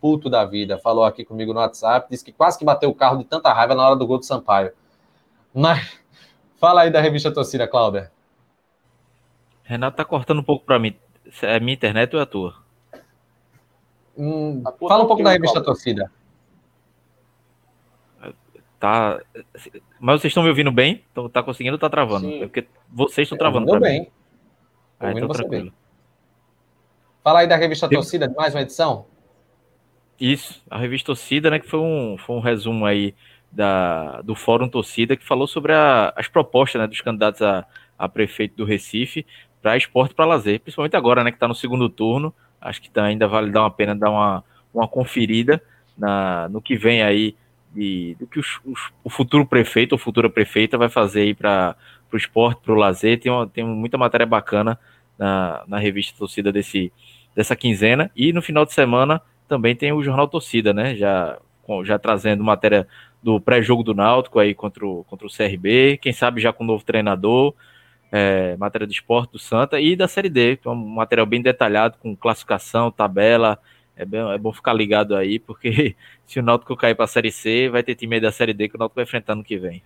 puto da vida, falou aqui comigo no WhatsApp, disse que quase que bateu o carro de tanta raiva na hora do gol do Sampaio. Mas fala aí da revista Torcida, Cláudia. Renato tá cortando um pouco para mim. É minha internet ou é a tua? Hum, fala um pouco da revista. Torcida. Tá. Mas vocês estão me ouvindo bem? Então, tá conseguindo ou tá travando? É porque vocês estão travando. Tudo bem. Ah, então tranquilo. Bem. Fala aí da revista Torcida, de mais uma edição. Isso, a revista Torcida, né, que foi um, foi um resumo aí da, do Fórum Torcida, que falou sobre a, as propostas né, dos candidatos a, a prefeito do Recife para esporte para lazer, principalmente agora, né, que está no segundo turno, acho que tá, ainda vale dar uma pena dar uma, uma conferida na, no que vem aí de, do que o futuro prefeito ou futura prefeita vai fazer aí para o esporte, para o lazer, tem, uma, tem muita matéria bacana na, na revista Torcida desse, dessa quinzena, e no final de semana também tem o Jornal Torcida, né? Já, já trazendo matéria do pré-jogo do Náutico aí contra o, contra o CRB, quem sabe já com o novo treinador, é, matéria do esporte do Santa e da Série D, que é um material bem detalhado, com classificação, tabela. É, bem, é bom ficar ligado aí, porque <laughs> se o Náutico cair para a Série C, vai ter time da Série D que o Náutico vai enfrentar no que vem.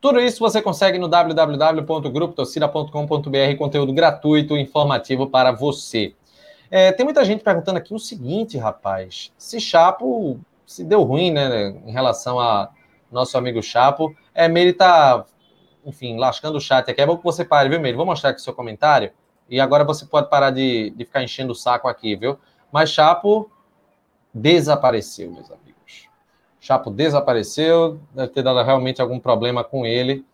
Tudo isso você consegue no www.grupotorcida.com.br, conteúdo gratuito e informativo para você. É, tem muita gente perguntando aqui o seguinte, rapaz. Se Chapo se deu ruim, né, em relação a nosso amigo Chapo. É, Meire tá, enfim, lascando o chat aqui. É bom que você pare, viu, Meire? Vou mostrar aqui o seu comentário. E agora você pode parar de, de ficar enchendo o saco aqui, viu? Mas Chapo desapareceu, meus amigos. Chapo desapareceu, deve ter dado realmente algum problema com ele.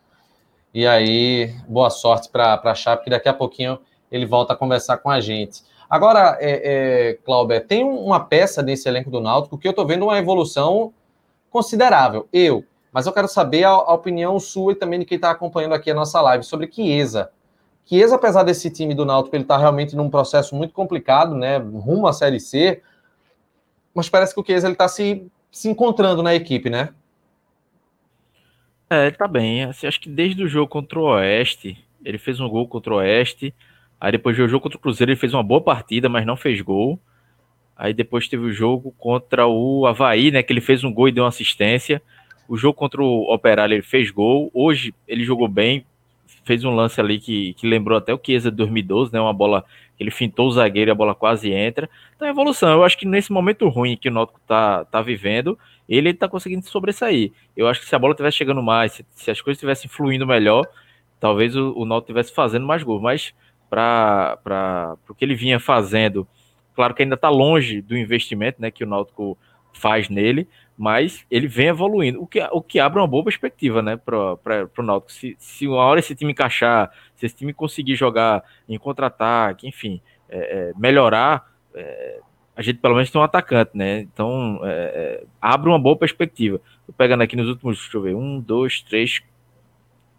E aí, boa sorte para Chapo, que daqui a pouquinho ele volta a conversar com a gente. Agora, é, é, Cláudio, tem uma peça nesse elenco do Náutico que eu estou vendo uma evolução considerável. Eu. Mas eu quero saber a, a opinião sua e também de quem está acompanhando aqui a nossa live sobre Chiesa. Chiesa, apesar desse time do Náutico, ele está realmente num processo muito complicado, né? Rumo à Série C. Mas parece que o Chiesa está se, se encontrando na equipe, né? É, tá bem. Assim, acho que desde o jogo contra o Oeste, ele fez um gol contra o Oeste. Aí depois do jogo contra o Cruzeiro, ele fez uma boa partida, mas não fez gol. Aí depois teve o jogo contra o Havaí, né? Que ele fez um gol e deu uma assistência. O jogo contra o Operário ele fez gol. Hoje ele jogou bem, fez um lance ali que, que lembrou até o Chiesa de 2012, né? Uma bola que ele fintou o zagueiro e a bola quase entra. Então, evolução. Eu acho que nesse momento ruim que o Náutico tá, tá vivendo, ele tá conseguindo sobressair. Eu acho que se a bola tivesse chegando mais, se, se as coisas estivessem fluindo melhor, talvez o, o Náutico estivesse fazendo mais gols. Mas para o que ele vinha fazendo. Claro que ainda está longe do investimento né, que o Náutico faz nele, mas ele vem evoluindo, o que, o que abre uma boa perspectiva né, para o Náutico. Se, se uma hora esse time encaixar, se esse time conseguir jogar em contra-ataque, enfim, é, é, melhorar, é, a gente pelo menos tem um atacante, né? Então é, é, abre uma boa perspectiva. Tô pegando aqui nos últimos, deixa eu ver, um, dois, três,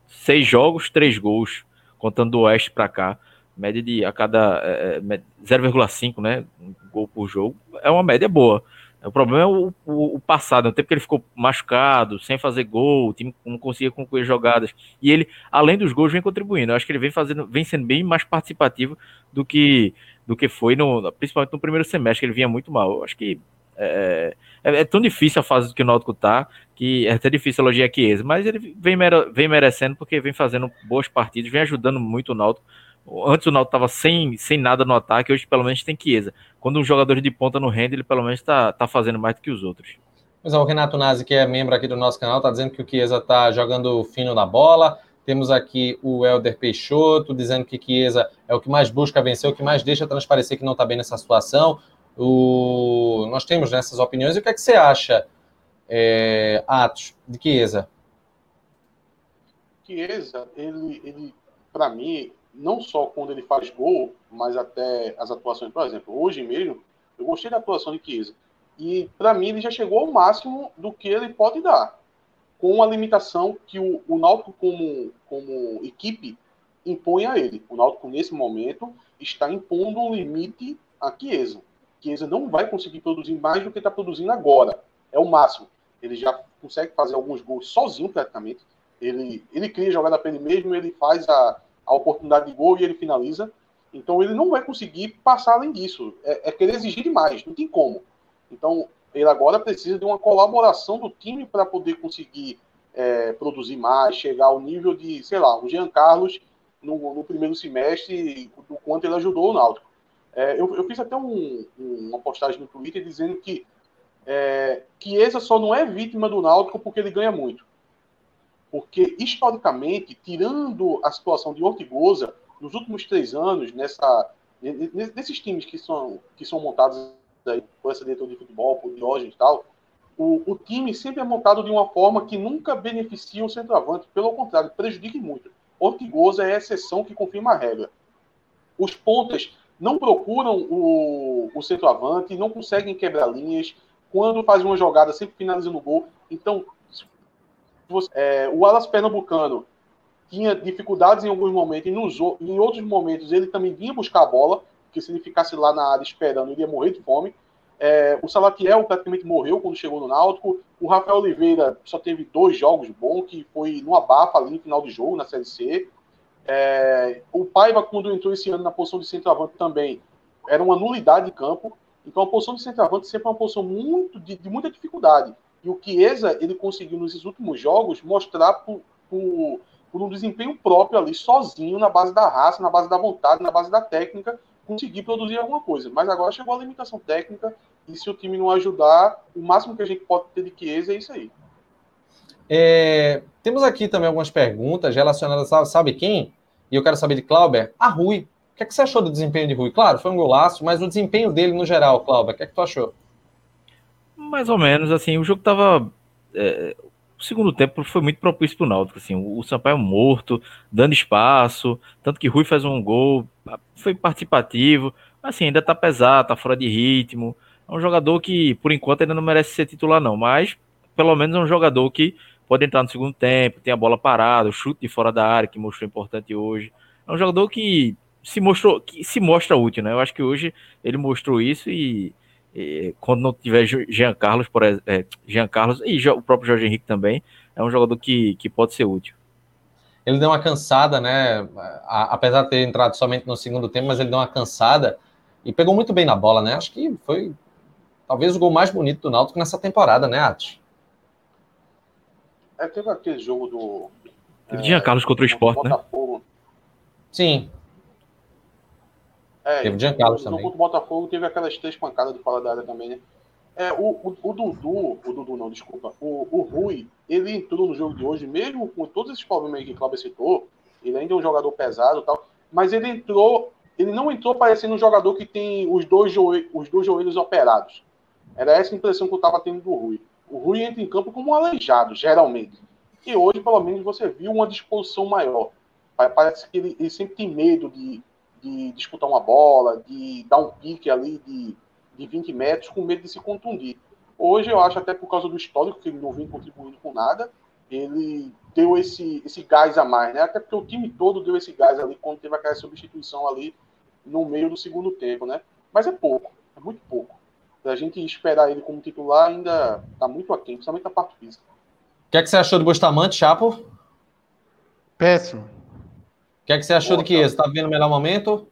seis jogos, três gols, contando do Oeste para cá Média de a cada é, 0,5, né? Um gol por jogo. É uma média boa. O problema é o, o, o passado, o tempo que ele ficou machucado, sem fazer gol, o time não conseguia concluir jogadas. E ele, além dos gols, vem contribuindo. Eu acho que ele vem fazendo, vem sendo bem mais participativo do que do que foi no, principalmente no primeiro semestre, que ele vinha muito mal. Eu acho que é, é, é, tão difícil a fase que o Náutico tá, que é até difícil elogiar Chiesa, mas ele vem, mere, vem merecendo porque vem fazendo boas partidas, vem ajudando muito o Náutico. Antes o Náutico estava sem, sem nada no ataque, hoje pelo menos tem Chiesa. Quando um jogador de ponta no rende, ele pelo menos está tá fazendo mais do que os outros. Mas o Renato Nazi, que é membro aqui do nosso canal, está dizendo que o Chiesa está jogando fino na bola. Temos aqui o Helder Peixoto dizendo que Chiesa é o que mais busca vencer, o que mais deixa transparecer que não está bem nessa situação. O... Nós temos nessas opiniões. E o que é que você acha, é... Atos, de Chiesa? Chiesa, ele, ele para mim, não só quando ele faz gol, mas até as atuações, por exemplo, hoje mesmo, eu gostei da atuação de Chiesa. E para mim ele já chegou ao máximo do que ele pode dar, com a limitação que o, o Náutico como, como equipe impõe a ele. O Náutico nesse momento está impondo um limite a Chiesa. Chiesa não vai conseguir produzir mais do que está produzindo agora. É o máximo. Ele já consegue fazer alguns gols sozinho praticamente. Ele, ele cria jogada para ele mesmo, ele faz a, a oportunidade de gol e ele finaliza. Então ele não vai conseguir passar além disso. É, é querer exigir demais, não tem como. Então ele agora precisa de uma colaboração do time para poder conseguir é, produzir mais, chegar ao nível de, sei lá, o Jean Carlos no, no primeiro semestre, do quanto ele ajudou o Náutico. É, eu, eu, fiz até um, uma postagem no Twitter dizendo que é, Chiesa só não é vítima do Náutico porque ele ganha muito. Porque, historicamente, tirando a situação de Ortigosa, nos últimos três anos, nessa, nesses times que são, que são montados aí, por essa diretoria de futebol, por Diógenes e tal, o, o, time sempre é montado de uma forma que nunca beneficia o centroavante, pelo contrário, prejudica muito. Ortigosa é a exceção que confirma a regra. Os pontas não procuram o, o centroavante, não conseguem quebrar linhas. Quando fazem uma jogada, sempre finalizam no gol. Então, é, o Alas Pernambucano tinha dificuldades em alguns momentos, e nos, em outros momentos ele também vinha buscar a bola, porque se ele ficasse lá na área esperando, ele ia morrer de fome. É, o Salatiel praticamente morreu quando chegou no Náutico. O Rafael Oliveira só teve dois jogos bons, que foi no abafa ali no final de jogo, na Série C. É, o Paiva, quando entrou esse ano na posição de centroavante também, era uma nulidade de campo. Então a posição de centroavante sempre é uma posição muito, de, de muita dificuldade. E o Chiesa, ele conseguiu nesses últimos jogos mostrar por, por, por, um desempenho próprio ali, sozinho, na base da raça, na base da vontade, na base da técnica, conseguir produzir alguma coisa. Mas agora chegou a limitação técnica, e se o time não ajudar, o máximo que a gente pode ter de Chiesa é isso aí. É, temos aqui também algumas perguntas relacionadas a sabe quem? E eu quero saber de Clauber, a Rui. O que, é que você achou do desempenho de Rui? Claro, foi um golaço, mas o desempenho dele no geral, Clauber, o que é que tu achou? Mais ou menos, assim, o jogo tava. É, o segundo tempo foi muito propício pro Náutico, assim, o, o Sampaio morto, dando espaço, tanto que Rui faz um gol, foi participativo, assim, ainda tá pesado, tá fora de ritmo. É um jogador que, por enquanto, ainda não merece ser titular, não, mas pelo menos é um jogador que pode entrar no segundo tempo, tem a bola parada, o chute de fora da área, que mostrou importante hoje. É um jogador que se mostrou, que se mostra útil, né? Eu acho que hoje ele mostrou isso e, e quando não tiver Jean Carlos, por exemplo, é, Jean Carlos e o próprio Jorge Henrique também, é um jogador que, que pode ser útil. Ele deu uma cansada, né? apesar de ter entrado somente no segundo tempo, mas ele deu uma cansada e pegou muito bem na bola, né? Acho que foi talvez o gol mais bonito do Náutico nessa temporada, né, Atos? É, teve aquele jogo do. Teve é, Carlos contra o Esporte, né? Sim. É, teve Jean Carlos também. No contra o Botafogo teve aquelas três pancadas de fora da área também, né? É, o, o, o, Dudu, o Dudu não, desculpa, o, o Rui, ele entrou no jogo de hoje, mesmo com todos esses problemas que o Cláudio citou, ele ainda é um jogador pesado e tal, mas ele entrou, ele não entrou parecendo um jogador que tem os dois, joelhos, os dois joelhos operados. Era essa a impressão que eu estava tendo do Rui. O Rui entra em campo como um aleijado, geralmente. E hoje, pelo menos, você viu uma disposição maior. Parece que ele, ele sempre tem medo de, de, disputar uma bola, de dar um pique ali de, de 20 metros, com medo de se contundir. Hoje, eu acho, até por causa do histórico, que ele não vem contribuindo com nada, ele deu esse, esse gás a mais, né? Até porque o time todo deu esse gás ali quando teve aquela substituição ali no meio do segundo tempo, né? Mas é pouco, é muito pouco. A gente esperar ele como titular ainda tá muito aquém, principalmente na parte física. O que, é que você achou do Bustamante, Chapo? Péssimo. O que, é que você achou Boa, de Chiesa? Tá vendo o melhor momento?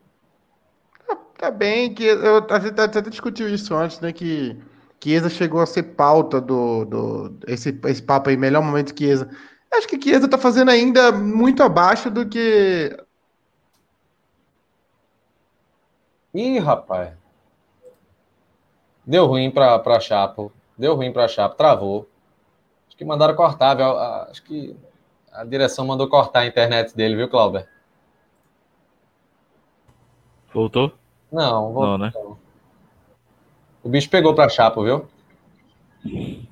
Tá, tá bem, que eu, a gente até discutiu isso antes, né? Que Chiesa chegou a ser pauta do, do esse, esse papo aí, melhor momento de Chiesa. Acho que Chiesa tá fazendo ainda muito abaixo do que. Ih, rapaz. Deu ruim pra, pra Chapo. Deu ruim pra Chapo. Travou. Acho que mandaram cortar, viu? Acho que a direção mandou cortar a internet dele, viu, Clauber? Voltou? Não, voltou. Não, né? O bicho pegou pra Chapo, viu? <laughs>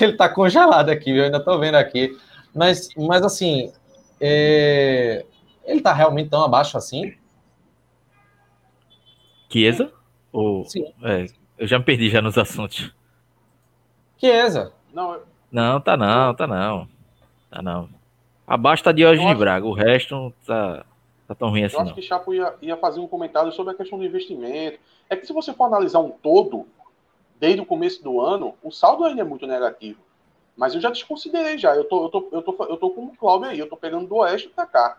Ele tá congelado aqui, viu? Eu ainda tô vendo aqui. Mas, mas assim, é... ele tá realmente tão abaixo assim? Chiesa? Ou... Sim. É, eu já me perdi já nos assuntos. Chiesa. Não, eu... não, tá não, tá não. Tá não. Abaixo tá Diógenes acho... Braga, o resto tá, tá tão ruim assim. Eu acho não. que Chapo ia, ia fazer um comentário sobre a questão do investimento. É que se você for analisar um todo, desde o começo do ano, o saldo ainda é muito negativo. Mas eu já desconsiderei já. Eu tô, eu tô, eu tô, eu tô com o Cláudio aí, eu tô pegando do Oeste pra cá.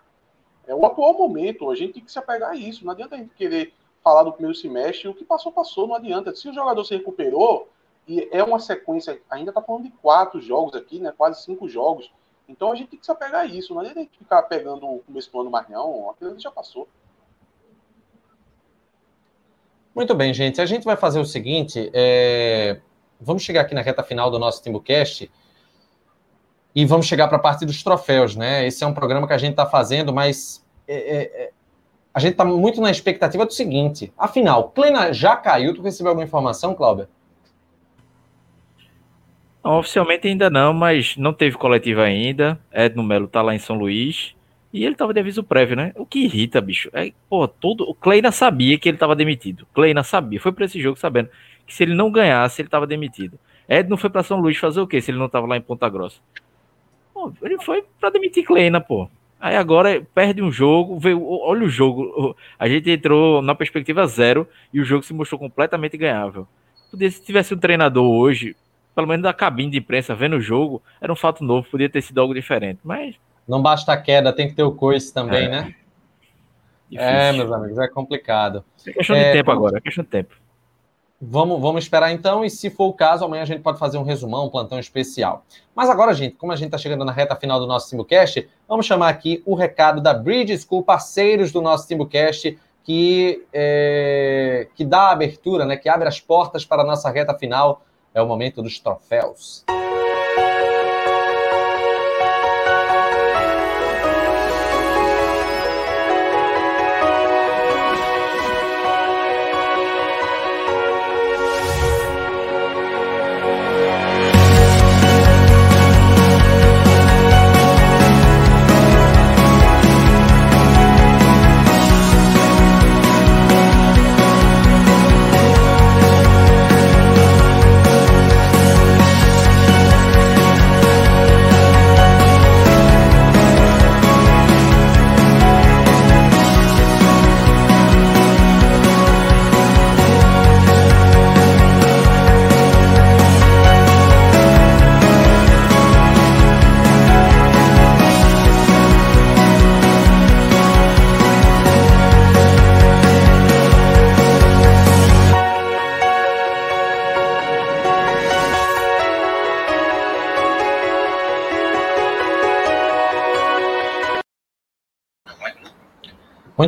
É o atual momento, a gente tem que se apegar a isso. Não adianta a gente querer falar do primeiro semestre, o que passou, passou, não adianta. Se o jogador se recuperou, e é uma sequência, ainda tá falando de quatro jogos aqui, né? Quase cinco jogos. Então a gente tem que se apegar a isso. Não a gente ficar pegando o começo do ano mais não. Aquilo já passou. Muito bem, gente. A gente vai fazer o seguinte: é... vamos chegar aqui na reta final do nosso Timbucast e vamos chegar para a parte dos troféus, né? Esse é um programa que a gente está fazendo, mas é, é, é a gente está muito na expectativa do seguinte: afinal, Kleina já caiu? Tu recebeu alguma informação, Cláudia? Oficialmente ainda não, mas não teve coletiva ainda. Edno Melo tá lá em São Luís. E ele tava de aviso prévio, né? O que irrita, bicho, é, pô, todo. O Kleina sabia que ele tava demitido. Kleina sabia, foi para esse jogo sabendo que se ele não ganhasse, ele tava demitido. Ed não foi para São Luís fazer o quê se ele não tava lá em Ponta Grossa? Pô, ele foi para demitir Kleina, pô. Aí agora perde um jogo, veio, olha o jogo. A gente entrou na perspectiva zero e o jogo se mostrou completamente ganhável. Se tivesse um treinador hoje, pelo menos da cabine de imprensa, vendo o jogo, era um fato novo, podia ter sido algo diferente. Mas não basta a queda, tem que ter o coice também, é. né? Difícil. É, meus amigos, é complicado. É questão de é, tempo agora, é questão de tempo. Vamos, vamos esperar então, e se for o caso, amanhã a gente pode fazer um resumão, um plantão especial. Mas agora, gente, como a gente está chegando na reta final do nosso Timbucast, vamos chamar aqui o recado da Bridge School, parceiros do nosso Timbucast, que, é, que dá a abertura, né, que abre as portas para a nossa reta final. É o momento dos troféus.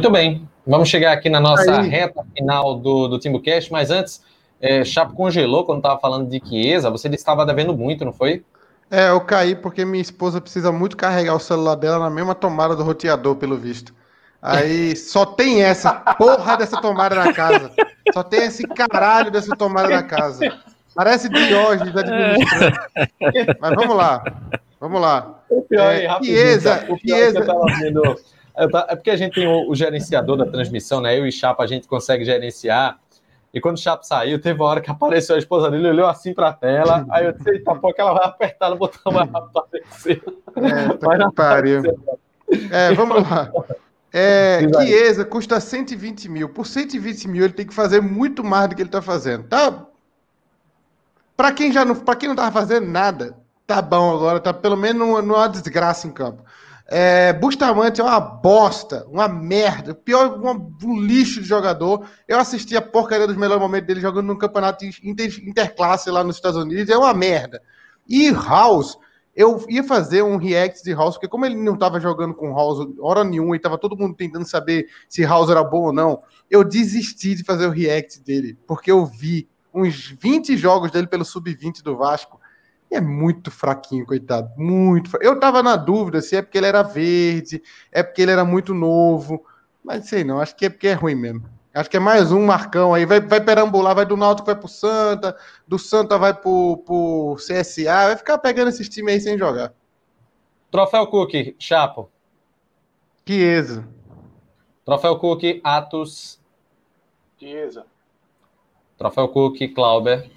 Muito bem. Vamos chegar aqui na nossa Aí. reta final do, do TimbuCast, mas antes, é, Chapo congelou quando estava falando de Chiesa. Você disse que estava devendo muito, não foi? É, eu caí porque minha esposa precisa muito carregar o celular dela na mesma tomada do roteador, pelo visto. Aí só tem essa porra dessa tomada na casa. Só tem esse caralho dessa tomada na casa. Parece Diógenes administrando. Mas vamos lá. Vamos lá. O pior é, Chiesa, o pior Chiesa... que eu tava vendo é porque a gente tem o, o, gerenciador da transmissão, né? Eu e Chapa a gente consegue gerenciar. E quando o Chapo saiu, teve uma hora que apareceu a esposa dele, olhou assim pra tela, aí eu disse, eita, pô, que ela vai apertar no botão rápido <laughs> aparecer. É, tá que pariu. É, vamos lá. É, Chiesa custa 120 mil. Por 120 mil, ele tem que fazer muito mais do que ele tá fazendo. Tá? Pra quem já não, pra quem não tava fazendo nada, tá bom agora, tá pelo menos numa, numa desgraça em campo. É, Bustamante é uma bosta, uma merda, pior, um lixo de jogador. Eu assisti a porcaria dos melhores momentos dele jogando num campeonato inter, interclasse lá nos Estados Unidos, é uma merda. E House, eu ia fazer um react de House, porque como ele não estava jogando com House hora nenhuma e estava todo mundo tentando saber se House era bom ou não, eu desisti de fazer o react dele, porque eu vi uns 20 jogos dele pelo sub-20 do Vasco é muito fraquinho, coitado. Muito fra... Eu tava na dúvida se é porque ele era verde, é porque ele era muito novo. Mas sei não, acho que é porque é ruim mesmo. Acho que é mais um Marcão aí. Vai, vai perambular, vai do Náutico, vai pro Santa, do Santa vai pro, pro CSA, vai ficar pegando esses times aí sem jogar. Troféu Cook, Chapo. Chiesa. Troféu Cook, Atos. Chiesa. Troféu Cook, Clauber.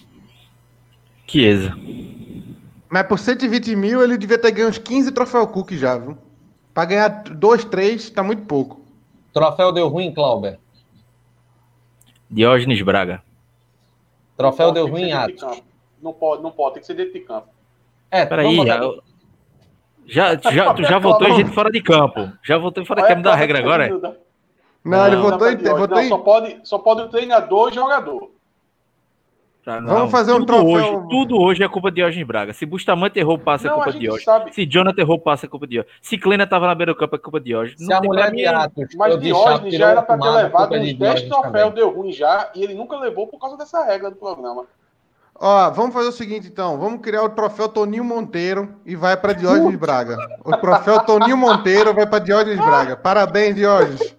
Chiesa. Mas por 120 mil ele devia ter ganho uns 15 troféu Cook já, viu? Pra ganhar 2, 3, tá muito pouco. Troféu deu ruim, Clauber. Diógenes Braga. Troféu deu ruim, Atos. Não pode, não pode, tem que ser dentro de campo. É, peraí. Já, já, já, <laughs> tu já votou em gente fora de campo. Já votou fora de campo da regra agora? É? Não, não, ele votou em. Votou em... Só, pode, só pode o treinador e jogador. Tá, Vamos fazer um tudo troféu. Hoje, tudo hoje é culpa de Diógenes Braga. Se Bustamante errou, passa é culpa de Diógenes. Sabe... Se Jonathan errou, passa é culpa de Diógenes. Se Klena tava na beira do campo, é culpa de Diógenes. Se a mulher de Atos, Mas Diógenes já era para ter levado uns 10 troféus, deu ruim já, e ele nunca levou por causa dessa regra do programa. Ó, vamos fazer o seguinte então, vamos criar o troféu Toninho Monteiro e vai para Diógenes Braga. O troféu Toninho Monteiro vai para Diógenes Braga. Parabéns, Diógenes.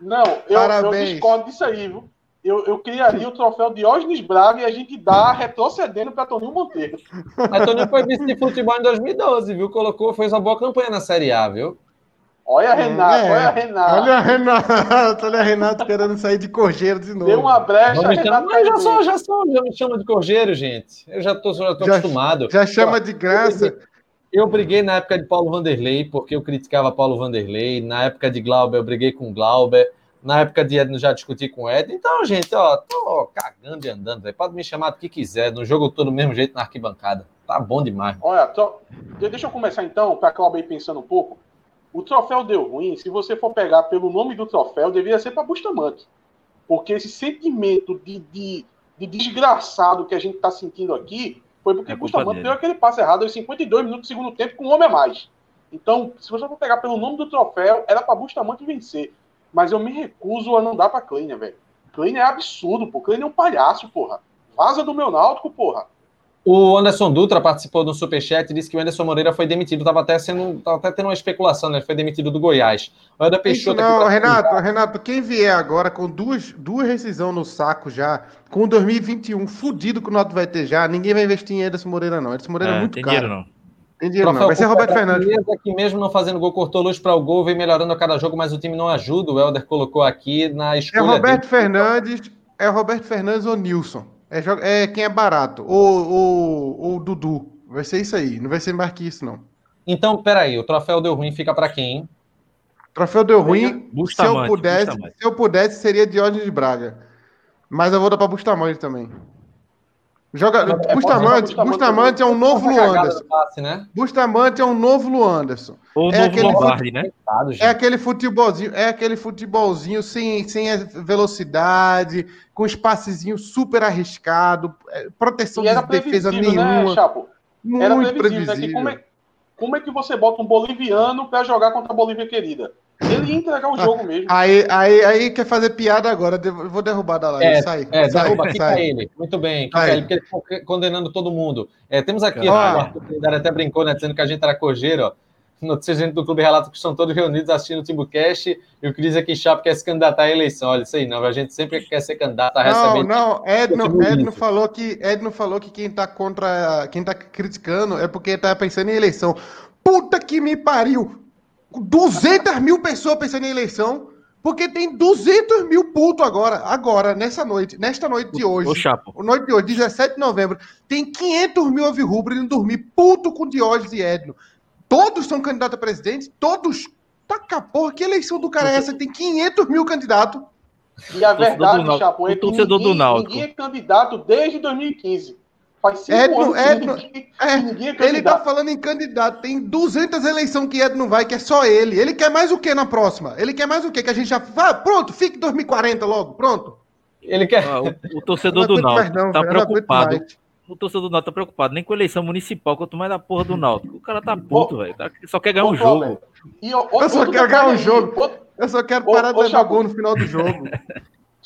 Não, eu, Parabéns. eu discordo disso aí, viu? Eu, eu criaria o troféu Diógenes Braga e a gente dá retrocedendo para Toninho Monteiro. Mas Toninho foi vice de futebol em 2012, viu? Colocou, fez uma boa campanha na Série A, viu? Olha a Renato, é, olha a Renato. Olha a Renato, olha a Renato querendo sair de corjeiro de novo. Deu uma brecha, Renato chama, mas já sou, já sou, já me chama de corjeiro, gente. Eu já tô, já tô já, acostumado. Já chama de graça. Eu briguei, eu briguei na época de Paulo Vanderlei, porque eu criticava Paulo Vanderlei. Na época de Glauber, eu briguei com Glauber. Na época de Edno já discuti com o Ed. Então, gente, ó, tô cagando e andando, véio. Pode me chamar do que quiser. No jogo todo do mesmo jeito na arquibancada. Tá bom demais. Olha, deixa eu começar então, para Cláudio aí pensando um pouco. O troféu deu ruim. Se você for pegar pelo nome do troféu, deveria ser para Bustamante. Porque esse sentimento de, de, de, desgraçado que a gente tá sentindo aqui foi porque é Bustamante deu aquele passe errado aos 52 minutos do segundo tempo com um homem a mais. Então, se você for pegar pelo nome do troféu, era para Bustamante vencer. Mas eu me recuso a não dar pra Kleiner, velho. Kleiner é absurdo, pô. Kleiner é um palhaço, porra. Vaza do meu náutico, porra. O Anderson Dutra participou do Superchat e disse que o Anderson Moreira foi demitido. Tava até sendo. Tava até tendo uma especulação, né? Ele foi demitido do Goiás. O Eder Peixoto. Não, tá Renato, Renato, quem vier agora com duas, duas rescisões no saco já, com 2021 fudido que o Náutico vai ter já, ninguém vai investir em Anderson Moreira, não. Anderson Moreira é, é muito caro. Dinheiro, não. Tem dinheiro não. Vai ser Roberto Fernandes. que mesmo não fazendo gol, cortou luz para o gol, vem melhorando a cada jogo, mas o time não ajuda. O Helder colocou aqui na escolha. É Roberto dele. Fernandes, é Roberto Fernandes ou Nilson. É, é quem é barato. Ou, ou, ou Dudu. Vai ser isso aí. Não vai ser mais que isso, não. Então, peraí, o troféu deu ruim, fica para quem? Troféu deu ruim. Se eu, pudesse, se eu pudesse, seria Diógenes de Braga. Mas eu vou dar para Bustamante também. Joga... É, Bustamante, Bustamante é um novo Luanderson. Passe, né? Bustamante é um novo Luanderson. Ou é aquele Lombardi, fute... né? É aquele futebolzinho, é aquele futebolzinho sem, sem velocidade, com espacezinho super arriscado, é, proteção de defesa né, nenhuma. Né, Chapo? Muito era previsível. previsível. Né? Como, é, como é que você bota um boliviano para jogar contra a Bolívia querida? Ele ia entregar o jogo mesmo. Aí, aí, aí quer fazer piada agora. Eu vou derrubar da live. É, sai. É, sai, derruba, sai. ele. Muito bem, fica ele, porque ele está condenando todo mundo. É, temos aqui, ó, o Arthur até brincou, né? Dizendo que a gente era cojeiro, ó. Notícias gente do Clube Relato que estão todos reunidos assistindo o Timbucast e o Cris aqui Chapo quer se candidatar à eleição. Olha, isso aí não, a gente sempre quer ser candidato a receber. Não, não, Edno, Edno falou que Edno falou que quem está contra, quem tá criticando é porque está pensando em eleição. Puta que me pariu! 200 mil pessoas pensando em eleição. Porque tem 200 mil putos agora, agora, nessa noite, nesta noite de hoje. O Chapo. Noite de hoje, 17 de novembro. Tem 500 mil alvirrubros indo dormir puto com Diógenes e Edno. Todos são candidatos a presidente, todos. Taca porra, que eleição do cara é essa? Tem 500 mil candidatos. E a verdade, Chapo, é que ninguém, ninguém é candidato desde 2015. Faz cinco Edno, anos Edno, ninguém, é, ninguém é Ele tá falando em candidato. Tem 200 eleições que Edno vai, que é só ele. Ele quer mais o que na próxima? Ele quer mais o que? Que a gente já. Ah, pronto, fique 2040 logo, pronto. Ele quer. Ah, o, o, torcedor do Náutico tá preocupado. O torcedor do Náutico tá preocupado nem com a eleição municipal, quanto mais da porra do Náutico. O cara tá puto, velho. Só quer ganhar um jogo. E, eu, eu só quero ganhar um jogo. Eu só quero parar de dar gol no final do jogo. <laughs>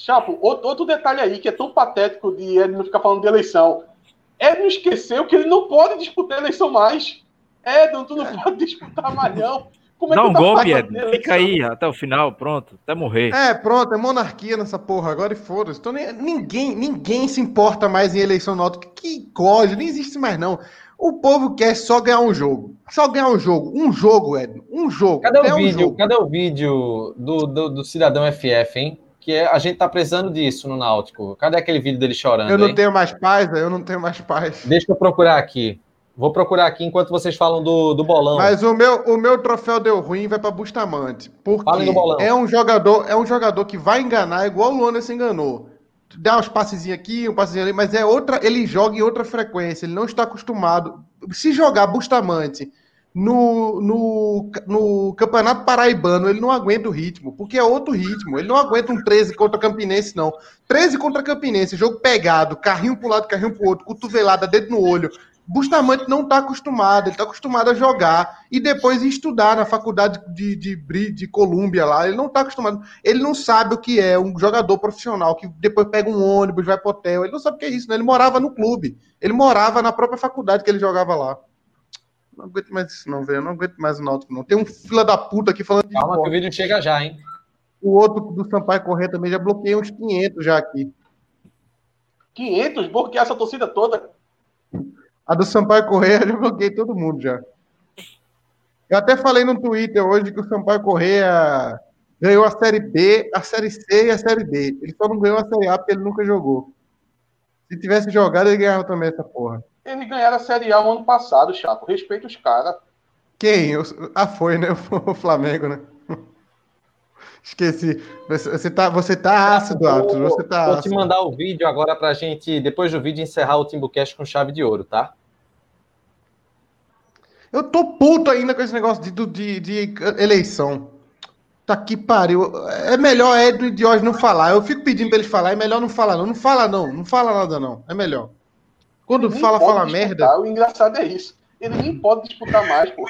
Chapo, outro detalhe aí que é tão patético de ele não ficar falando de eleição é não esqueceu que ele não pode disputar a eleição mais. Edson, tu não é. pode disputar mais, não. Como é Dá um tá golpe, Edson. Fica aí até o final, pronto, até morrer. É, pronto, é monarquia nessa porra agora e foda-se. Então, ninguém, ninguém se importa mais em eleição nota. Que código, nem existe mais não. O povo quer só ganhar um jogo. Só ganhar um jogo. Um jogo, Edson. Um jogo. Cadê o um vídeo? Jogo. Cadê o vídeo do, do, do Cidadão FF, hein? Que é, a gente tá precisando disso no Náutico. Cadê aquele vídeo dele chorando? Eu não hein? tenho mais paz, eu não tenho mais paz. Deixa eu procurar aqui. Vou procurar aqui enquanto vocês falam do, do bolão. Mas o meu, o meu troféu deu ruim vai para Bustamante. Porque é um jogador, é um jogador que vai enganar igual o Luana se enganou. Dá uns passezinhos aqui, um passezinho ali, mas é outra, ele joga em outra frequência, ele não está acostumado. Se jogar Bustamante no, no, no Campeonato Paraibano ele não aguenta o ritmo, porque é outro ritmo. Ele não aguenta um 13 contra Campinense, não. 13 contra Campinense, jogo pegado, carrinho para lado, carrinho para o outro, cotovelada, dedo no olho. Bustamante não está acostumado, ele está acostumado a jogar e depois estudar na faculdade de, de, de, de Colômbia lá. Ele não está acostumado, ele não sabe o que é um jogador profissional que depois pega um ônibus, vai para hotel. Ele não sabe o que é isso, né? Ele morava no clube, ele morava na própria faculdade que ele jogava lá. Não aguento mais isso, não, velho. Eu não aguento mais o Náutico, não. Tem um fila da puta aqui falando Calma de que o vídeo chega já, hein? O outro do Sampaio Correr também já bloqueei uns 500 já aqui. 500? Bloquear essa torcida toda? A do Sampaio Correia já bloqueei todo mundo já. Eu até falei no Twitter hoje que o Sampaio Correia ganhou a Série B, a Série C e a Série D. Ele só não ganhou a Série A porque ele nunca jogou. Se tivesse jogado, ele ganhava também essa porra. Eles ganharam a Série A no ano passado, Chaco. Respeita os caras. Quem? Ah, foi, né? <laughs> O Flamengo, né? <laughs> Esqueci. Você tá, você tá ácido, Arthur. Você tá Vou ácido. te mandar o vídeo agora pra gente, depois do vídeo, encerrar o Timbucast com chave de ouro, tá? Eu tô puto ainda com esse negócio de, de, de eleição. Tá que pariu. É melhor Edno e Diógenes não falar. Eu fico pedindo pra eles falar. É melhor não falar, não. Não fala, não. Não fala nada, não. É melhor. Quando ele fala, fala disputar. merda. O engraçado é isso. Ele nem pode disputar mais, pô.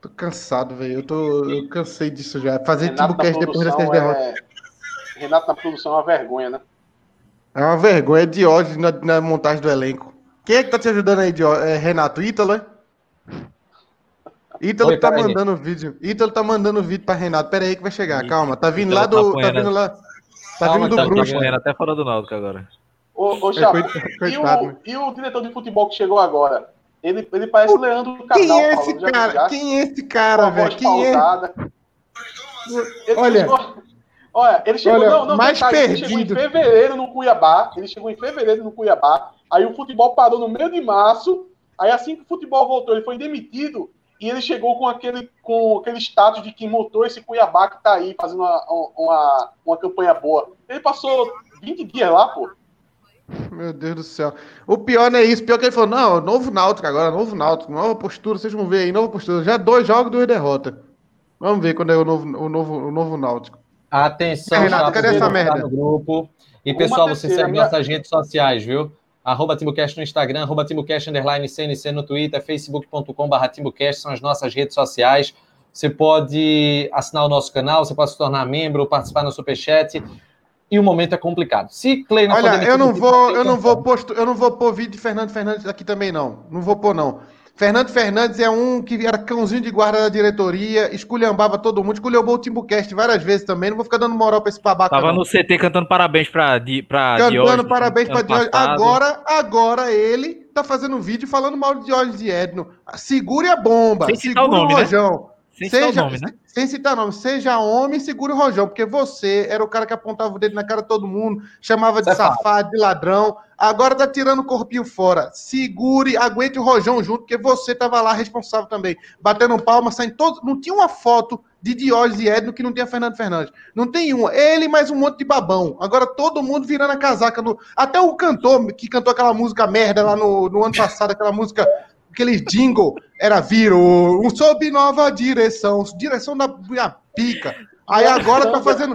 Tô cansado, velho. Eu, tô, eu cansei disso já. Fazer Timbucast depois dessas derrotas. É... Renato na produção é uma vergonha, né? É uma vergonha. É de ódio na, na, montagem do elenco. Quem é que tá te ajudando aí, de é Renato? Ítalo, é? Ítalo Oi, tá mandando o vídeo. Ítalo tá mandando vídeo pra Renato. Pera aí que vai chegar, calma. Tá vindo lá do. Tá vindo lá. Tá vindo do tá Bruxo. Até fora do Náutico agora. Ô, ô Chapo, é, e, o, e o diretor de futebol que chegou agora? Ele, ele parece o Leandro Carnal. Quem é esse falando, cara? Quem é esse cara, velho? Quem é? Ele olha, chegou, olha, ele chegou, olha, não, não, mais detalhe, perdido. ele chegou em fevereiro no Cuiabá, ele chegou em fevereiro no Cuiabá, aí o futebol parou no meio de março, aí assim que o futebol voltou, ele foi demitido, e ele chegou com aquele, com aquele status de que montou esse Cuiabá que tá aí, fazendo uma, uma, uma campanha boa. Ele passou 20 dias lá, pô. Meu Deus do céu. O pior não é isso. Pior é que ele falou: não, novo Náutico agora, novo Náutico, nova postura, vocês vão ver aí, nova postura. Já dois jogos, duas derrotas. Vamos ver quando é o novo, o novo, o novo Náutico. Atenção, Renato, cadê essa merda? No grupo. E pessoal, você segue minha... nossas redes sociais, viu? Arroba TimbuCast no Instagram, arroba TimbuCast underline CNC no Twitter, facebook.com.br TimbuCast são as nossas redes sociais. Você pode assinar o nosso canal, você pode se tornar membro, participar no Superchat e o momento é complicado. Se Clay não Olha, eu não vou, eu não vou posto, eu não vou pôr vídeo de Fernando Fernandes aqui também não. Não vou pôr não. Fernando Fernandes é um que era cãozinho de guarda da diretoria, esculhambava todo mundo, esculhambou o Timbucast várias vezes também. Não vou ficar dando moral pra esse babaca. Tava não. no CT cantando parabéns pra, pra Cantando Diógenes, parabéns pra Diógenes. Agora, agora ele tá fazendo um vídeo falando mal de Diógenes e Edno. Segure a bomba, segure o, nome, o né? rojão. Né? Sem seja, citar nome, né? Sem citar nome. Seja homem, segure o rojão, porque você era o cara que apontava o dedo na cara de todo mundo, chamava de safado, de ladrão. Agora tá tirando o corpinho fora. Segure, aguente o rojão junto, porque você tava lá responsável também. Batendo palma, saindo todo. Não tinha uma foto de Diógenes e Edno que não tinha Fernando Fernandes. Não tem uma. Ele mais um monte de babão. Agora todo mundo virando a casaca. No... Até o cantor que cantou aquela música merda lá no, no ano passado, aquela música aquele jingle era virou um sob nova direção, direção da minha pica. Aí agora tá fazendo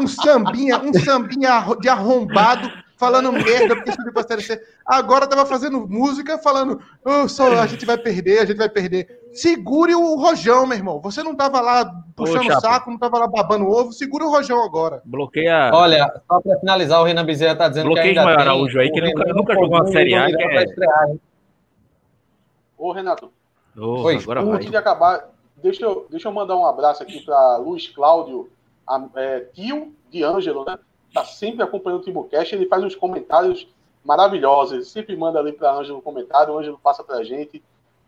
um sambinha, um sambinha de arrombado, falando merda porque subiu pra série C. Agora tava fazendo música falando, oh, só, a gente vai perder, a gente vai perder. Segure o rojão, meu irmão. Você não tava lá puxando o saco, não tava lá babando ovo, segure o rojão agora. Bloqueia. Olha, só pra finalizar, o Renan Bezerra tá dizendo Bloqueia que ainda o Araújo aí, que nunca, nunca jogou uma Série A. Que é... Ô, Renato. Oh, Oi, agora antes de acabar, deixa eu, deixa eu mandar um abraço aqui para Luiz Cláudio, a, é, tio de Ângelo, né? Tá sempre acompanhando o Timocast, ele faz uns comentários maravilhosos, ele sempre manda ali para Ângelo um comentário, o Ângelo passa para a gente.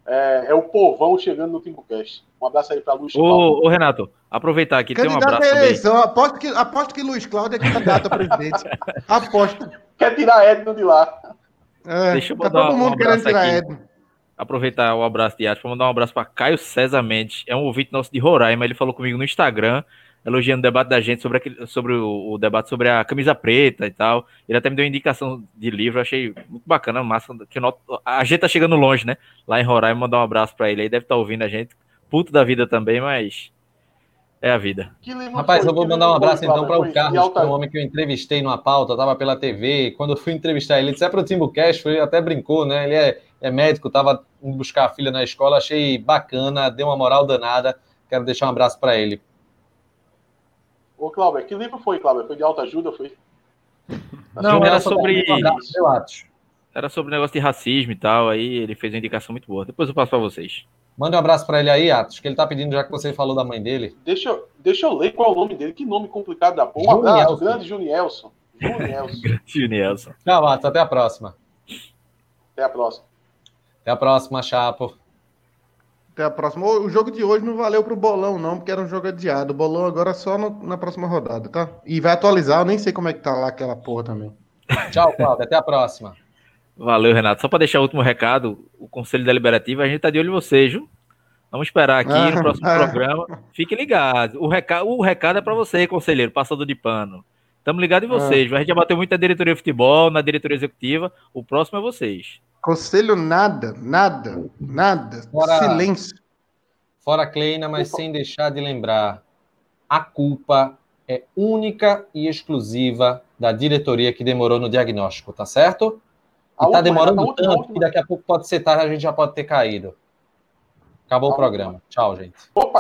É, é, o povão chegando no Timocast. Um abraço aí para Luiz Cláudio. Ô, Renato, aproveitar aqui, candidato tem um abraço. Eleição, aposto, que, aposto que Luiz Cláudio é candidato a presidente. <laughs> aposto. Quer tirar Edno de lá. É, Deixa eu tá todo mundo um querendo tirar aqui. Edno aproveitar o abraço de arte para mandar um abraço para Caio César Mendes, é um ouvinte nosso de Roraima, ele falou comigo no Instagram, elogiando o debate da gente sobre, aquele, sobre o, o, debate sobre a camisa preta e tal. Ele até me deu uma indicação de livro, achei muito bacana, massa. Que noto, a gente tá chegando longe, né? Lá em Roraima, mandar um abraço para ele aí, deve estar tá ouvindo a gente. Puto da vida também, mas é a vida. Rapaz, eu vou mandar um abraço então para o Carlos, que é um homem que eu entrevistei numa pauta, estava pela TV. Quando eu fui entrevistar ele, ele disse: é para o Timbucast, ele até brincou, né? Ele é é médico, estava indo buscar a filha na escola, achei bacana, deu uma moral danada. Quero deixar um abraço para ele. Ô, Cláudio, que livro foi, Cláudio? Foi de alta ajuda? Foi? <laughs> Não, era sobre. Era sobre negócio de racismo e tal. Aí ele fez uma indicação muito boa. Depois eu passo para vocês. Manda um abraço para ele aí, Atos, que ele tá pedindo já que você falou da mãe dele. Deixa, eu, deixa eu ler qual é o nome dele. Que nome complicado da porra. Um abraço, grande Junielson. <laughs> Junielson. Junielson. Tchau, Atos. Até a próxima. Até a próxima. Até a próxima, Chapo. Até a próxima. O jogo de hoje não valeu pro Bolão, não, porque era um jogo adiado. O Bolão agora é só no, na próxima rodada, tá? E vai atualizar, eu nem sei como é que tá lá aquela porra também. <laughs> Tchau, Cláudio. Até a próxima. Valeu, Renato. Só para deixar o último recado, o Conselho Deliberativo, a gente tá de olho em vocês, viu? Vamos esperar aqui ah, no <laughs> próximo ah, programa. Fique ligado. O recado, o recado é para você, conselheiro, passador de pano. Estamos ligados em vocês. Ah. A gente já bateu muito na diretoria de futebol, na diretoria executiva. O próximo é vocês. Conselho nada, nada, nada. Fora, Silêncio. Fora Kleina, mas sem deixar de lembrar, a culpa é única e exclusiva da diretoria que demorou no diagnóstico, tá certo? E tá demorando tanto que daqui a pouco pode ser tarde, a gente já pode ter caído. Acabou o programa. Tchau, gente. Opa,